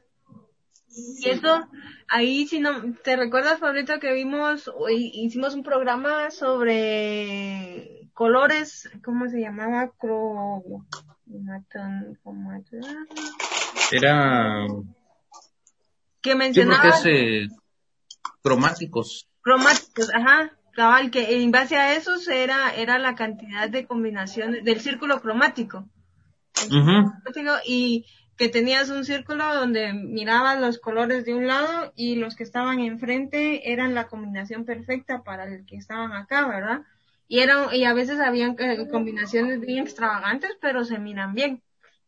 Y eso, ahí si no, ¿te recuerdas, Fabrito, que vimos, hicimos un programa sobre colores, ¿cómo se llamaba? Cro... Era... Que mencionaba... es, cromáticos. Cromáticos, ajá cabal, que en base a eso era, era la cantidad de combinaciones del círculo cromático. Y que tenías un círculo donde mirabas los colores de un lado y los que estaban enfrente eran la combinación perfecta para el que estaban acá, ¿verdad? Y eran, y a veces habían eh, combinaciones bien extravagantes, pero se miran bien.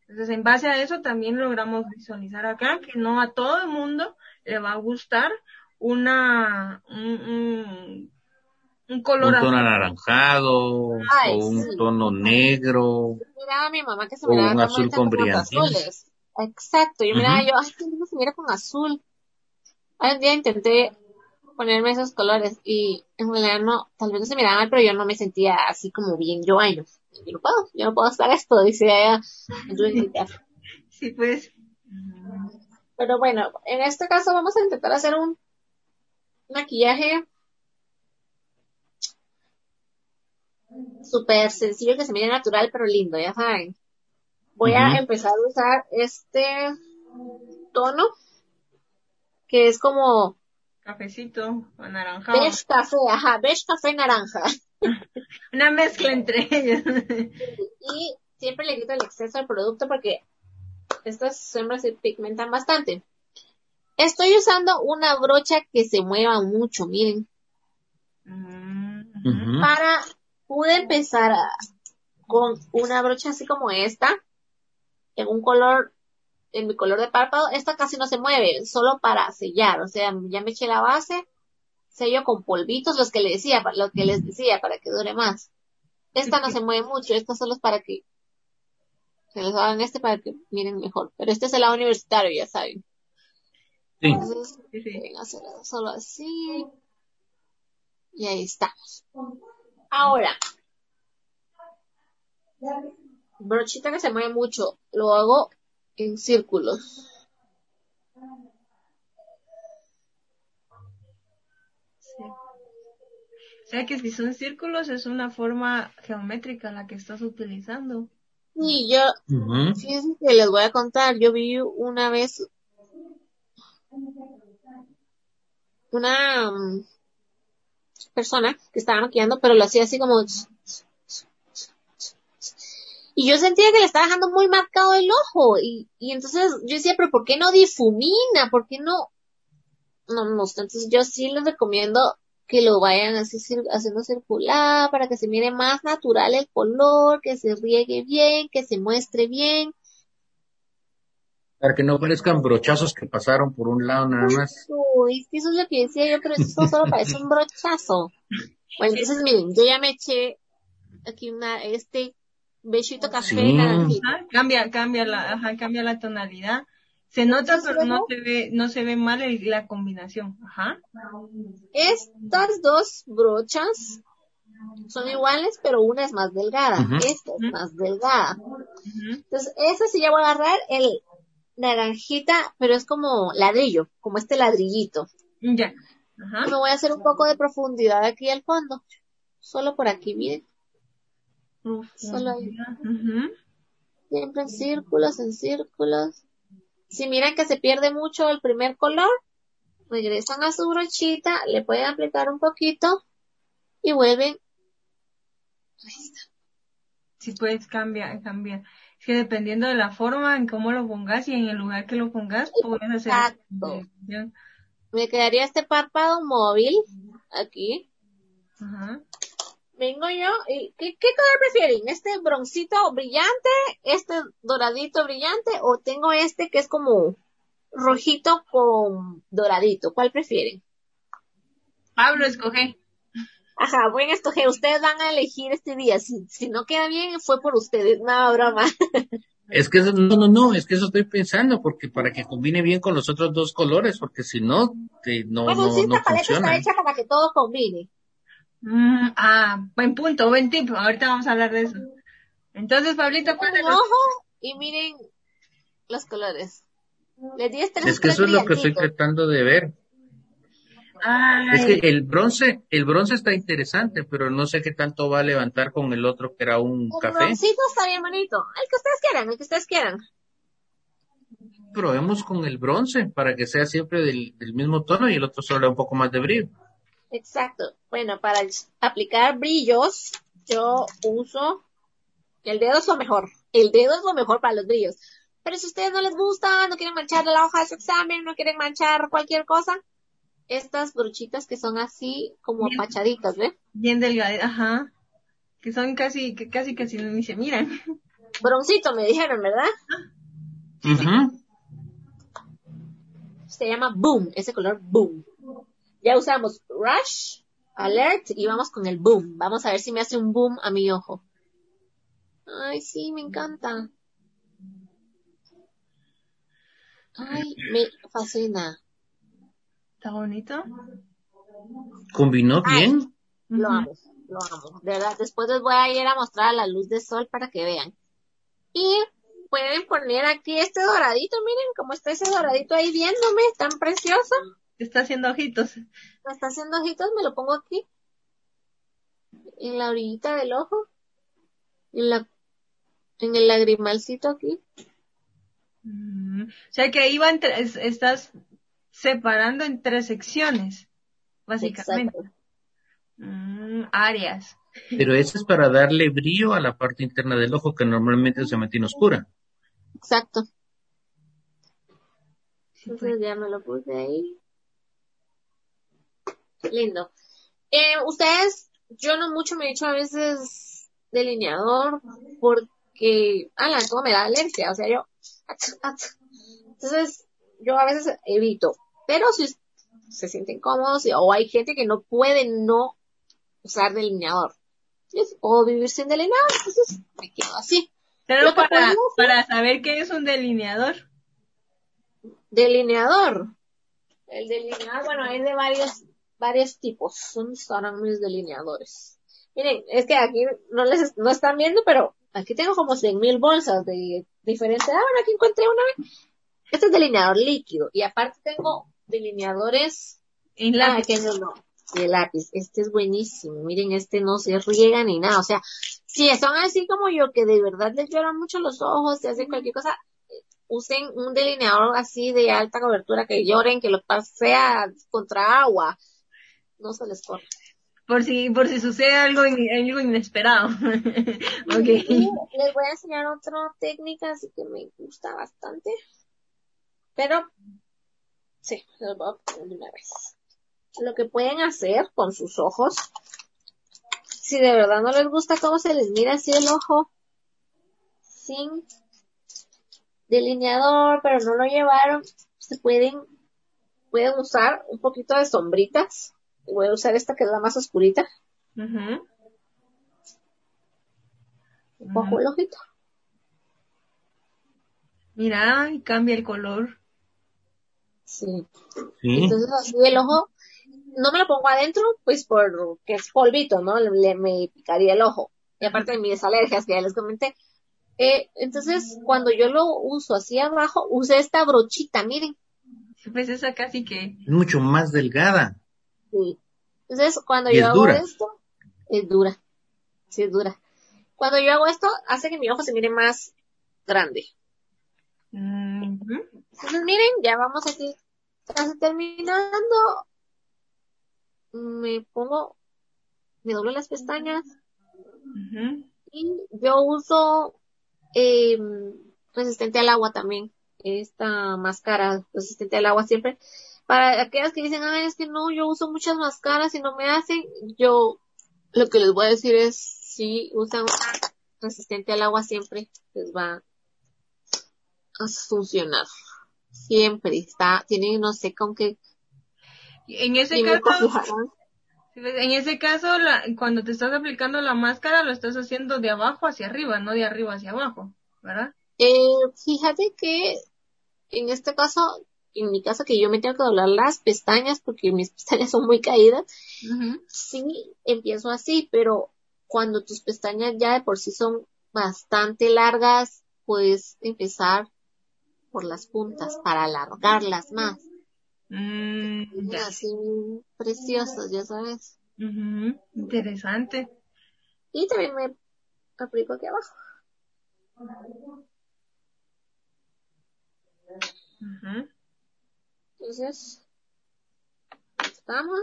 Entonces, en base a eso también logramos visualizar acá que no a todo el mundo le va a gustar una, un un color un tono anaranjado o un tono negro miraba mi mamá que se o un azul con brillantes exacto yo miraba yo ay qué lindo se mira con azul un día intenté ponerme esos colores y en realidad no tal vez no se miraba mal pero yo no me sentía así como bien yo ay no yo no puedo yo no puedo hacer esto dice ella. Sí pues. Pero bueno en este caso vamos a intentar hacer un maquillaje súper sencillo que se mire natural pero lindo, ya saben. voy a empezar a usar este tono que es como cafecito anaranjado. Beige café, ajá, beige café naranja. Una mezcla entre ellos. y siempre le quito el exceso al producto porque estas sombras se pigmentan bastante. Estoy usando una brocha que se mueva mucho, miren. Mm. Para, pude empezar con una brocha así como esta, en un color, en mi color de párpado, esta casi no se mueve, solo para sellar, o sea, ya me eché la base, sello con polvitos, los que le decía, lo que les decía, para que dure más. Esta no se mueve mucho, esta solo es para que se les hagan este para que miren mejor. Pero este es el lado universitario, ya saben. Sí. Entonces, pueden hacer solo así. Y ahí estamos. Ahora, brochita que se mueve mucho, lo hago en círculos. Sí. O sea que si son círculos es una forma geométrica la que estás utilizando. Y yo, Ujú. fíjense que les voy a contar, yo vi una vez una mm, persona que estaba maquillando, pero lo hacía así como y yo sentía que le estaba dejando muy marcado el ojo y, y entonces yo decía, pero ¿por qué no difumina? ¿Por qué no? No me. Entonces yo sí les recomiendo que lo vayan así haciendo circular para que se mire más natural el color, que se riegue bien, que se muestre bien. Para que no parezcan brochazos que pasaron por un lado nada más. Uy, es que eso es lo que decía yo, pero esto solo parece un brochazo. Bueno, entonces miren, yo ya me eché aquí una, este bechito café Sí. Ajá, Cambia, cambia la, ajá, cambia la tonalidad. Se nota, pero no se ve, no se ve mal el- la combinación. Ajá. Estas dos brochas son iguales, pero una es más delgada. Esta es más delgada. Entonces, esa sí ya voy a agarrar el naranjita, pero es como ladrillo, como este ladrillito. Ya. Ajá. Me voy a hacer un poco de profundidad aquí al fondo. Solo por aquí, miren. Solo ahí. Siempre en círculos, en círculos. Si miran que se pierde mucho el primer color, regresan a su brochita, le pueden aplicar un poquito y vuelven. Ahí está. Sí, pues cambia, cambia. Que dependiendo de la forma en cómo lo pongas y en el lugar que lo pongas, puedes hacer. Exacto. Me quedaría este párpado móvil aquí. Ajá. Vengo yo y ¿qué, qué color prefieren? ¿Este broncito brillante? ¿Este doradito brillante? ¿O tengo este que es como rojito con doradito? ¿Cuál prefieren? Pablo, escoge. Ajá, voy a escoger. Ustedes van a elegir este día. Si, si no queda bien, fue por ustedes. No, broma. Es que eso, no, no, no, es que eso estoy pensando, porque para que combine bien con los otros dos colores, porque si no, te- no, bueno, no, sí, no esta paleta funciona. está hecha para que todo combine. Mm, ah, buen punto, buen tip. Ahorita vamos a hablar de eso. Entonces, Pablito, el cuéntanos. ojo y miren los colores. Les di este Es que eso es lo que estoy tratando de ver. Ay, Es que el bronce, el bronce está interesante, pero no sé qué tanto va a levantar con el otro que era un El café. broncito está bien bonito. El que ustedes quieran, el que ustedes quieran. Probemos con el bronce para que sea siempre del, del mismo tono y el otro solo un poco más de brillo. Exacto. Bueno, para el- aplicar brillos, yo uso el dedo es lo mejor. El dedo es lo mejor para los brillos. Pero si a ustedes no les gusta, no quieren manchar la hoja de su examen, no quieren manchar cualquier cosa, estas brochitas que son así como Bien. apachaditas, ¿ves? bien delgada, ajá. Que son casi, que casi, casi ni se miran. Broncito me dijeron, ¿verdad? Ujú. Se llama Boom, ese color Boom. Ya usamos Rush, Alert y vamos con el Boom. Vamos a ver si me hace un boom a mi ojo. Ay, sí, me encanta. Ay, me fascina. Está bonito. Combinó Ay. bien. Lo amo, lo amo. De verdad, después les voy a ir a mostrar a la luz de sol para que vean. Y pueden poner aquí este doradito, miren cómo está ese doradito ahí viéndome, tan precioso. Está haciendo ojitos. Me está haciendo ojitos, me lo pongo aquí. En la orillita del ojo. En la en el lagrimalcito aquí. Mm, o sea que ahí va entre, estás separando en tres secciones, básicamente. Mm, áreas. Pero eso es para darle brillo a la parte interna del ojo que normalmente se mantiene oscura. Exacto. Entonces ya me lo puse ahí. Lindo. Eh, ustedes, yo no mucho me he hecho a veces delineador porque, ala, todo me da alergia, o sea, yo, entonces, yo a veces evito, pero si se sienten cómodos o hay gente que no puede no usar delineador. Puedo vivir sin delineador, entonces me quedo así. Pero para, para saber qué es un delineador. Delineador. El delineador, bueno, hay de varios, varios tipos. Son estarán mis delineadores. Miren, es que aquí no les no están viendo, pero aquí tengo como 100 mil bolsas de diferentes. Ah, bueno, aquí encontré una. Este es delineador líquido. Y aparte tengo delineadores. En lápiz. Ah, no, no. De lápiz. Este es buenísimo. Miren, este no se riega ni nada. O sea, si son así como yo, que de verdad les lloran mucho los ojos, y hacen cualquier cosa, usen un delineador así de alta cobertura, que lloren, que lo pasea contra agua. No se les corre. Por si, por si sucede algo, algo inesperado. okay. Les voy a enseñar otra técnica, así que me gusta bastante. Pero, sí, les voy a poner de una vez. Lo que pueden hacer con sus ojos si de verdad no les gusta cómo se les mira así el ojo, sin delineador, pero no lo llevaron, se pueden, pueden usar un poquito de sombritas. Voy a usar esta que es la más oscurita. Un poco el ojito. Mira, y cambia el color. Sí. ¿Sí? Entonces así el ojo no me lo pongo adentro, pues porque es polvito, ¿no? Le, me picaría el ojo. Y aparte de mis alergias que ya les comenté. Eh, entonces, cuando yo lo uso así abajo, usé esta brochita, miren. Pues esa casi que... Mucho más delgada. Sí. Entonces, cuando yo hago esto, es dura. Sí, es dura. Cuando yo hago esto, hace que mi ojo se mire más grande. Entonces, miren, ya vamos aquí. Casi terminando me pongo, me doblo las pestañas. Y yo uso eh, resistente al agua también, esta máscara resistente al agua siempre. Para aquellas que dicen, ay, es que no, yo uso muchas máscaras y no me hacen, yo lo que les voy a decir es, si usan resistente al agua siempre, les va funcionar. Siempre está, tienen no sé con qué en ese caso, en ese caso, cuando te estás aplicando la máscara, lo estás haciendo de abajo hacia arriba, no de arriba hacia abajo, ¿verdad? Eh, fíjate que en este caso, en mi caso que yo me tengo que doblar las pestañas porque mis pestañas son muy caídas, sí empiezo así, pero cuando tus pestañas ya de por sí son bastante largas, puedes empezar por las puntas para alargarlas más. Mm, Así preciosos, ya sabes. Interesante. Y también me aplico aquí abajo. Entonces, estamos.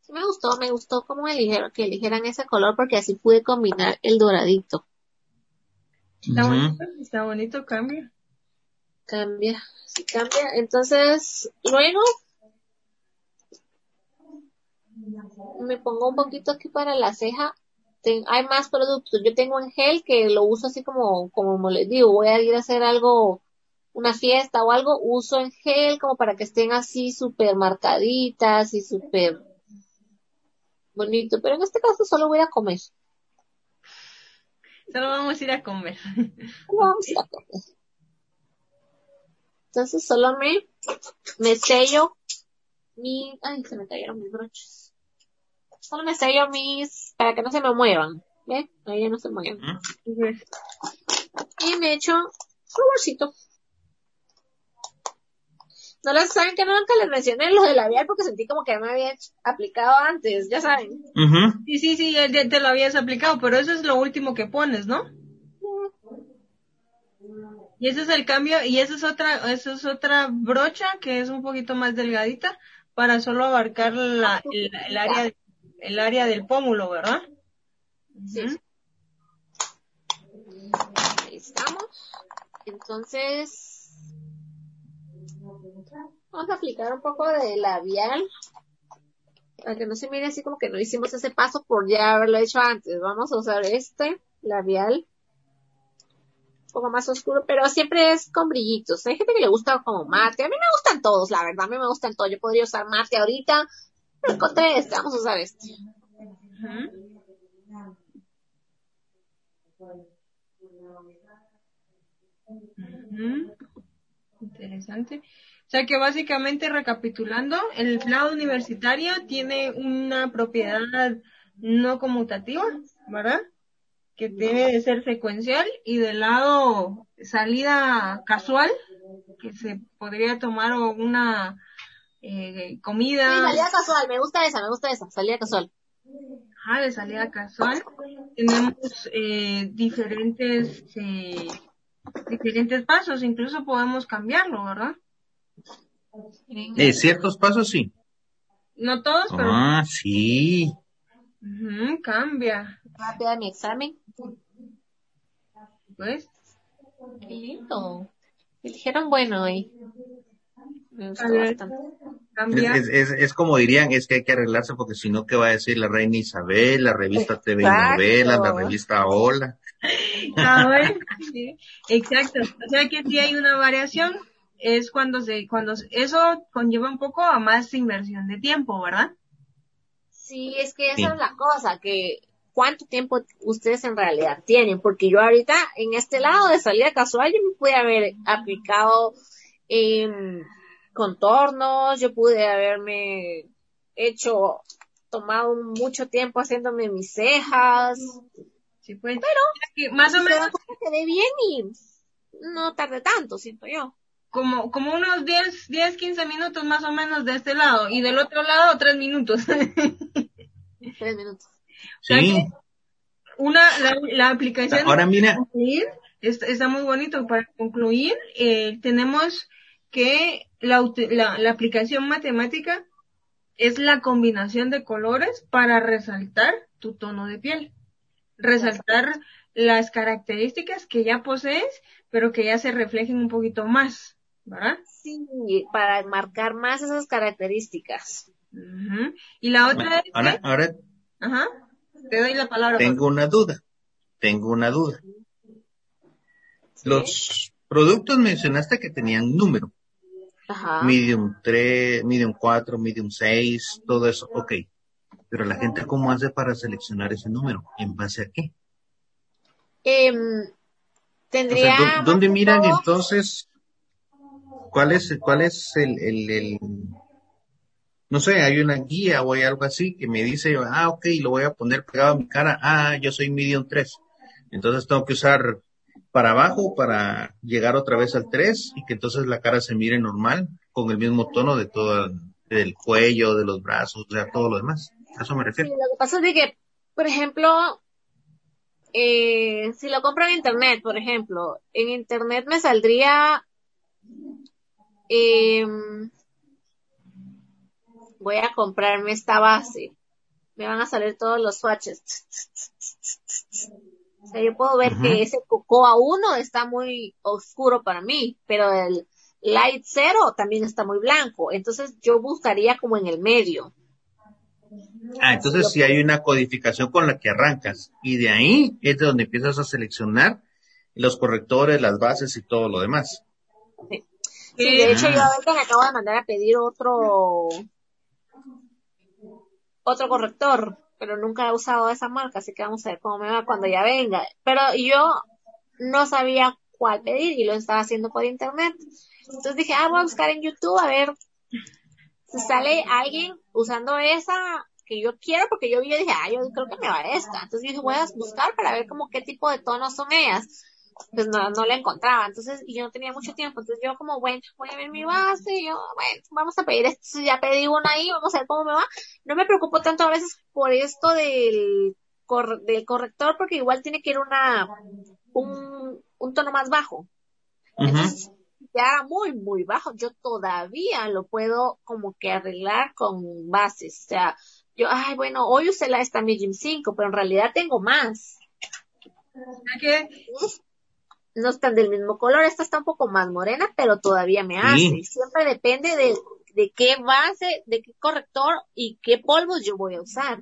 Sí me gustó, me gustó como eligieron, que eligieran ese color porque así pude combinar el doradito. Está bonito, está bonito, cambia. Cambia cambia. Entonces, luego me pongo un poquito aquí para la ceja. hay más productos. Yo tengo un gel que lo uso así como, como les digo, voy a ir a hacer algo, una fiesta o algo, uso en gel como para que estén así súper marcaditas y súper bonito. Pero en este caso solo voy a comer. Solo vamos a ir a comer. vamos a ir a comer. Entonces solo me, me sello mi, ay, se me cayeron mis broches. Solo me sello mis, para que no se me muevan. ¿Ve? Ahí ya no se mueven. Y me echo bolsito. No les saben que nunca les mencioné lo de labial porque sentí como que me había aplicado antes, ya saben. Sí, sí, sí, te, te lo habías aplicado, pero eso es lo último que pones, ¿no? Y ese es el cambio, y esa es otra, esa es otra brocha que es un poquito más delgadita para solo abarcar la, el, área, el área del pómulo, ¿verdad? Sí. Ahí estamos. Entonces, vamos a aplicar un poco de labial para que no se mire así como que no hicimos ese paso por ya haberlo hecho antes. Vamos a usar este labial poco más oscuro, pero siempre es con brillitos. Hay gente que le gusta como mate. A mí me gustan todos, la verdad, a me gustan todos. Yo podría usar mate ahorita, pero encontré este. Vamos a usar este. Interesante. O sea que básicamente recapitulando, el lado universitario tiene una propiedad no conmutativa, ¿verdad? Que debe de ser secuencial y del lado salida casual, que se podría tomar una eh, comida. Sí, salida casual, me gusta esa, me gusta esa, salida casual. Ah, de salida casual. Tenemos eh, diferentes eh, diferentes pasos, incluso podemos cambiarlo, ¿verdad? Eh, ciertos pasos sí. No todos, pero. Ah, sí. Cambia. Rápida mi examen. Pues. Qué lindo. Me dijeron bueno hoy. Me gustó bastante. Es, es, es, como dirían, es que hay que arreglarse porque si no, ¿qué va a decir la reina Isabel, la revista TV Novelas, la revista Hola? Sí. Exacto. O sea que sí hay una variación, es cuando se, cuando eso conlleva un poco a más inversión de tiempo, ¿verdad? Sí, es que esa es la cosa, que cuánto tiempo ustedes en realidad tienen, porque yo ahorita en este lado de salida casual yo me pude haber aplicado eh, contornos, yo pude haberme hecho, tomado mucho tiempo haciéndome mis cejas. Sí, pues. Pero, más o menos. Quedé bien y no tardé tanto, siento yo como, como unos 10, 10, 15 minutos más o menos de este lado y del otro lado 3 minutos. 3 minutos. Sí. Una, la, la aplicación. Ahora mira. Está, está, muy bonito. Para concluir, eh, tenemos que la, la, la aplicación matemática es la combinación de colores para resaltar tu tono de piel. Resaltar las características que ya posees, pero que ya se reflejen un poquito más. ¿Verdad? Sí, para marcar más esas características. Y la otra es... Ahora, ahora... Ajá. Te doy la palabra. Tengo una duda. Tengo una duda. Los productos mencionaste que tenían número. Ajá. Medium 3, medium 4, medium 6, todo eso. Ok. Pero la gente, ¿cómo hace para seleccionar ese número? ¿En base a qué? Eh, tendría. ¿Dónde miran entonces ¿Cuál es, cuál es el, el, el, no sé, hay una guía o hay algo así que me dice, ah, ok, lo voy a poner pegado a mi cara, ah, yo soy medium 3. Entonces tengo que usar para abajo para llegar otra vez al 3 y que entonces la cara se mire normal con el mismo tono de todo, del cuello, de los brazos, o sea, todo lo demás. A eso me refiero. Sí, lo que pasa es que, por ejemplo, eh, si lo compro en internet, por ejemplo, en internet me saldría eh, voy a comprarme esta base. Me van a salir todos los swatches. O sea, yo puedo ver que ese Cocoa 1 está muy oscuro para mí, pero el Light 0 también está muy blanco. Entonces yo buscaría como en el medio. Ah, entonces si hay una codificación con la que arrancas y de ahí es de donde empiezas a seleccionar los correctores, las bases y todo lo demás. Sí, de hecho yo ahorita me acabo de mandar a pedir otro otro corrector, pero nunca he usado esa marca, así que vamos a ver cómo me va cuando ya venga. Pero yo no sabía cuál pedir y lo estaba haciendo por internet. Entonces dije, ah, voy a buscar en YouTube a ver si sale alguien usando esa que yo quiero, porque yo vi y dije, ah, yo creo que me va esta. Entonces dije, voy a buscar para ver como qué tipo de tonos son ellas pues no, no la encontraba. Entonces, y yo no tenía mucho tiempo. Entonces yo como, bueno, voy a ver mi base, y yo, bueno, vamos a pedir esto, ya pedí una ahí, vamos a ver cómo me va. No me preocupo tanto a veces por esto del, del corrector, porque igual tiene que ir una, un, un tono más bajo. ya muy, muy bajo, yo todavía lo puedo como que arreglar con bases. O sea, yo, ay, bueno, hoy usé la esta Medium 5, pero en realidad tengo más. ¿Qué? No están del mismo color, esta está un poco más morena, pero todavía me hace. Siempre depende de, de qué base, de qué corrector y qué polvos yo voy a usar.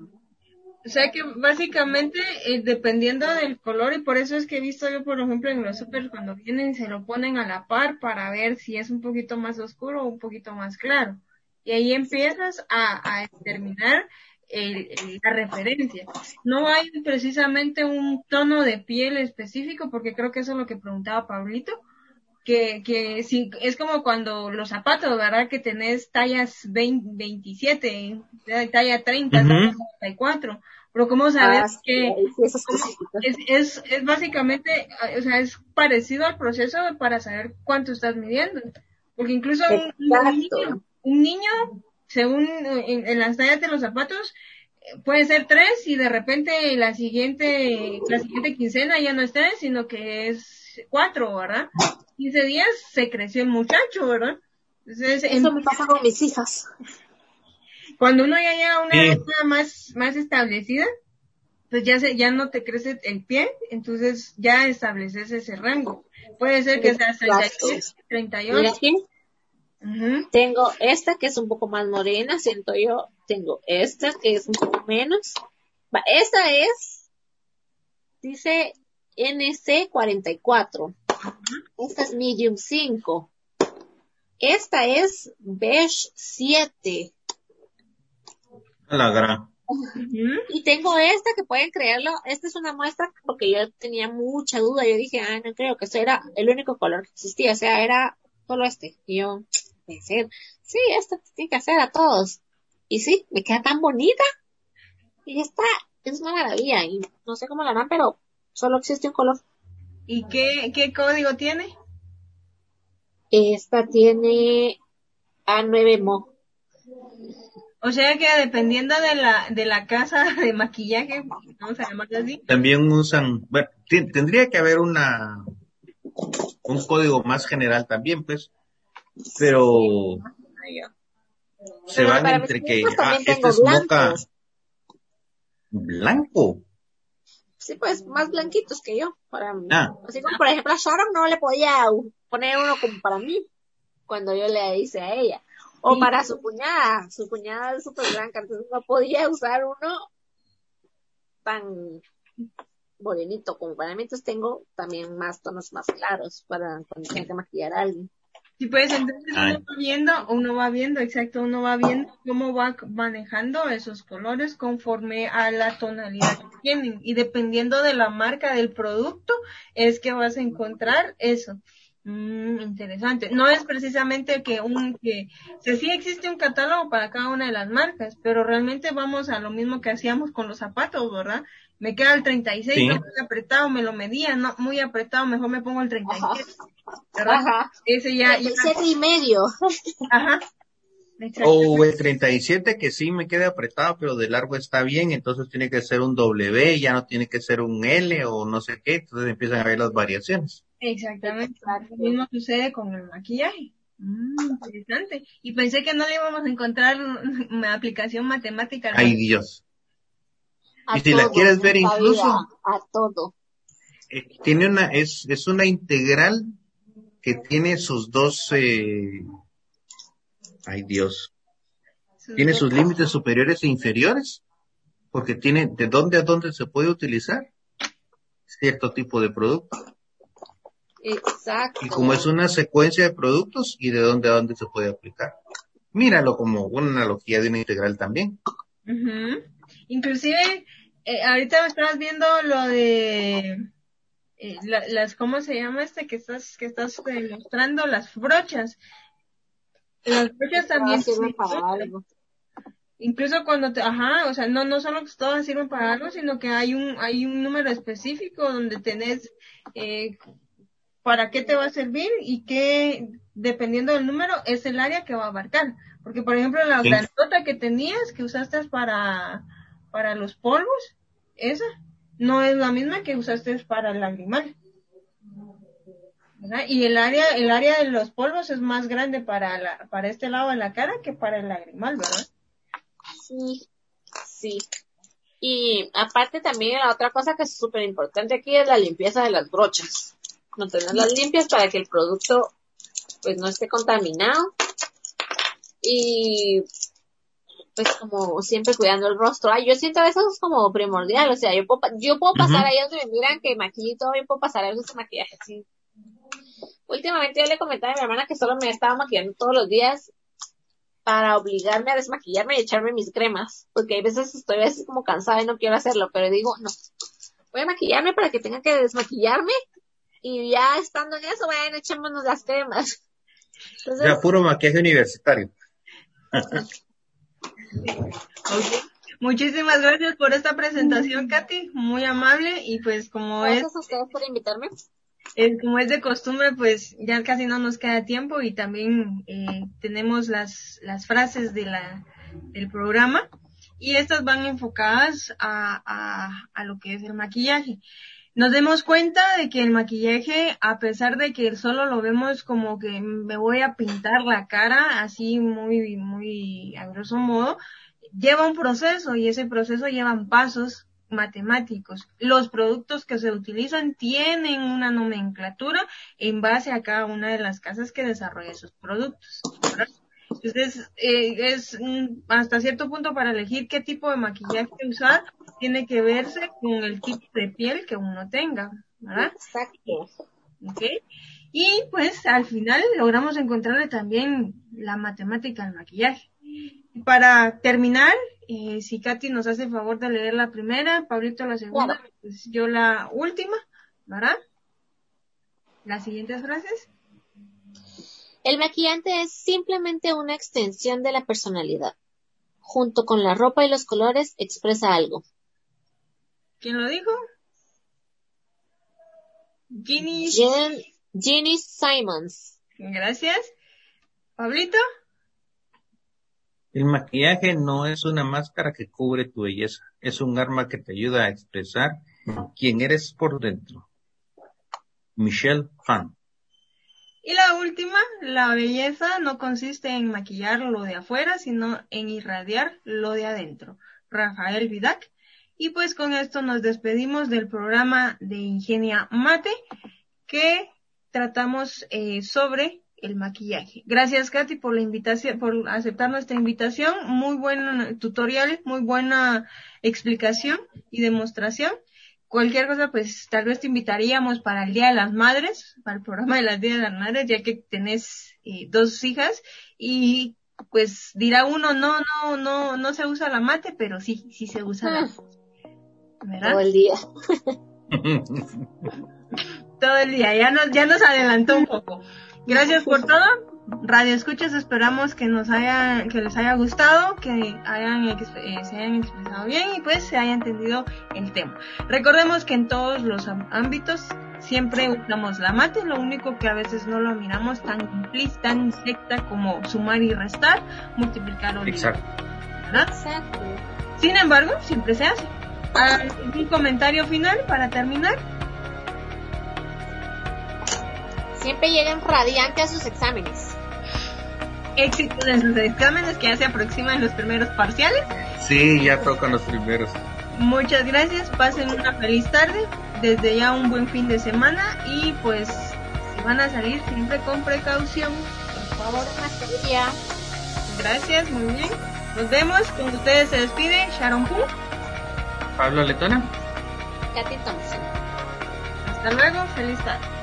O sea que básicamente eh, dependiendo del color y por eso es que he visto yo por ejemplo en los super cuando vienen se lo ponen a la par para ver si es un poquito más oscuro o un poquito más claro. Y ahí empiezas a, a determinar la referencia. No hay precisamente un tono de piel específico porque creo que eso es lo que preguntaba Pablito que, que si, es como cuando los zapatos, ¿verdad? Que tenés tallas 20, 27, talla 30, talla 34. Pero ¿cómo sabes ah, que es, es, es básicamente, o sea, es parecido al proceso para saber cuánto estás midiendo? Porque incluso un, niño, un niño, según en, las tallas de los zapatos, puede ser tres y de repente la siguiente, la siguiente quincena ya no es tres, sino que es cuatro, ¿verdad? 15 días se creció el muchacho, ¿verdad? Eso me pasa con mis hijas. Cuando uno ya llega a una edad más, más establecida, pues ya se, ya no te crece el pie, entonces ya estableces ese rango. Puede ser que sea 36, 38. Tengo esta que es un poco más morena, siento yo. Tengo esta que es un poco menos. esta es, dice NC44. Esta es medium 5. Esta es beige 7. La gran. Y tengo esta que pueden creerlo, esta es una muestra porque yo tenía mucha duda, yo dije, ah, no creo que eso era el único color que existía, o sea, era solo este. Y yo, decir, sí, esto tiene que hacer a todos. Y sí, me queda tan bonita. Y está, es una maravilla. Y no sé cómo la harán, pero solo existe un color. ¿Y qué, qué código tiene? Esta tiene A9MO. O sea que dependiendo de la, de la casa de maquillaje, vamos a llamarlo así. También usan, bueno, tendría que haber una, un código más general también, pues, pero se van entre que, ah, este es moca blanco. Sí, pues más blanquitos que yo. Para mí. Ah. Así como, por ejemplo, a Sharon no le podía poner uno como para mí, cuando yo le hice a ella. O para su cuñada. Su cuñada es súper blanca, entonces no podía usar uno tan bonito como para mí. Entonces tengo también más tonos más claros para cuando tenga que maquillar a alguien. Sí, pues entonces uno va viendo, uno va viendo, exacto, uno va viendo cómo va manejando esos colores conforme a la tonalidad que tienen. Y dependiendo de la marca del producto, es que vas a encontrar eso. Mm, interesante. No es precisamente que un, que, que sí existe un catálogo para cada una de las marcas, pero realmente vamos a lo mismo que hacíamos con los zapatos, ¿verdad? Me queda el 36, sí. no muy apretado, me lo medía, no muy apretado, mejor me pongo el 37. Ajá. Ese ya, el 7 y medio. Ajá. O el 37 que sí me queda apretado, pero de largo está bien, entonces tiene que ser un W, ya no tiene que ser un L o no sé qué, entonces empiezan a ver las variaciones. Exactamente. Lo mismo sucede con el maquillaje. Mm, interesante. Y pensé que no le íbamos a encontrar una aplicación matemática. Ay, Dios y si la quieres ver incluso a todo eh, tiene una es es una integral que tiene sus dos eh, ay Dios tiene sus límites superiores e inferiores porque tiene de dónde a dónde se puede utilizar cierto tipo de producto Exacto. Y como es una secuencia de productos y de dónde a dónde se puede aplicar. Míralo como una analogía de una integral también. Inclusive, eh, ahorita estabas viendo lo de eh, las, ¿cómo se llama este que estás, que estás mostrando? Las brochas. Las brochas también sirven para algo. Incluso cuando te, ajá, o sea, no, no solo que todas sirven para algo, sino que hay un, hay un número específico donde tenés, eh, para qué te va a servir y qué, dependiendo del número, es el área que va a abarcar. Porque, por ejemplo, la sí. que tenías, que usaste para, para los polvos, esa no es la misma que usaste para el lagrimal. Y el área, el área de los polvos es más grande para la, para este lado de la cara que para el lagrimal, ¿verdad? Sí, sí. Y aparte también la otra cosa que es súper importante aquí es la limpieza de las brochas. Mantenerlas limpias para que el producto pues no esté contaminado. Y pues como siempre cuidando el rostro. Ay, yo siento eso es como primordial, o sea, yo puedo, yo puedo pasar ahí donde me miran que maquillo todo, yo puedo pasar a veces maquillaje así. Últimamente yo le comentaba a mi hermana que solo me estaba maquillando todos los días para obligarme a desmaquillarme y echarme mis cremas, porque hay veces estoy así como cansada y no quiero hacerlo, pero digo, no, voy a maquillarme para que tenga que desmaquillarme y ya estando en eso, bueno, echémonos las cremas. ya puro maquillaje universitario. Muchísimas gracias por esta presentación, Katy, muy amable y pues como gracias es... a ustedes por invitarme. Es, como es de costumbre, pues ya casi no nos queda tiempo y también eh, tenemos las, las frases de la, del programa y estas van enfocadas a, a, a lo que es el maquillaje. Nos demos cuenta de que el maquillaje, a pesar de que solo lo vemos como que me voy a pintar la cara así muy, muy a grosso modo, lleva un proceso y ese proceso llevan pasos matemáticos. Los productos que se utilizan tienen una nomenclatura en base a cada una de las casas que desarrolla esos productos. Entonces, eh, es hasta cierto punto para elegir qué tipo de maquillaje usar, tiene que verse con el tipo de piel que uno tenga, ¿verdad? Exacto. Okay. Y pues al final logramos encontrarle también la matemática al maquillaje. Para terminar, eh, si Katy nos hace el favor de leer la primera, Pablito la segunda, pues yo la última, ¿verdad? Las siguientes frases. El maquillante es simplemente una extensión de la personalidad. Junto con la ropa y los colores expresa algo. ¿Quién lo dijo? Ginny. Ginny Simons. Gracias. Pablito. El maquillaje no es una máscara que cubre tu belleza, es un arma que te ayuda a expresar quién eres por dentro. Michelle Fan. Y la última, la belleza no consiste en maquillar lo de afuera, sino en irradiar lo de adentro. Rafael Vidac. Y pues con esto nos despedimos del programa de Ingenia Mate que tratamos eh, sobre el maquillaje. Gracias Katy por la invitación, por aceptar nuestra invitación. Muy buen tutorial, muy buena explicación y demostración. Cualquier cosa, pues tal vez te invitaríamos para el Día de las Madres, para el programa de las Días de las Madres, ya que tenés eh, dos hijas y pues dirá uno, no, no, no, no se usa la mate, pero sí, sí se usa la ¿verdad? Todo el día. Todo el día, ya nos, ya nos adelantó un poco. Gracias por todo. Radio Escuchas, esperamos que nos haya, que les haya gustado, que hayan, eh, se hayan expresado bien y pues se haya entendido el tema. Recordemos que en todos los ámbitos siempre usamos la mate, lo único que a veces no lo miramos tan simplista, tan secta como sumar y restar, multiplicar o Exacto. Exacto. Sin embargo, siempre se hace. ¿Un comentario final para terminar? Siempre lleguen radiantes a sus exámenes. Éxito en sus exámenes que ya se aproximan los primeros parciales. Sí, ya tocan los primeros. Muchas gracias, pasen una feliz tarde, desde ya un buen fin de semana y pues si van a salir siempre con precaución. Por favor, mascarilla. Gracias, muy bien. Nos vemos, con ustedes se despide Sharon Pu. Pablo Letona. Katy Thompson. Hasta luego, feliz tarde.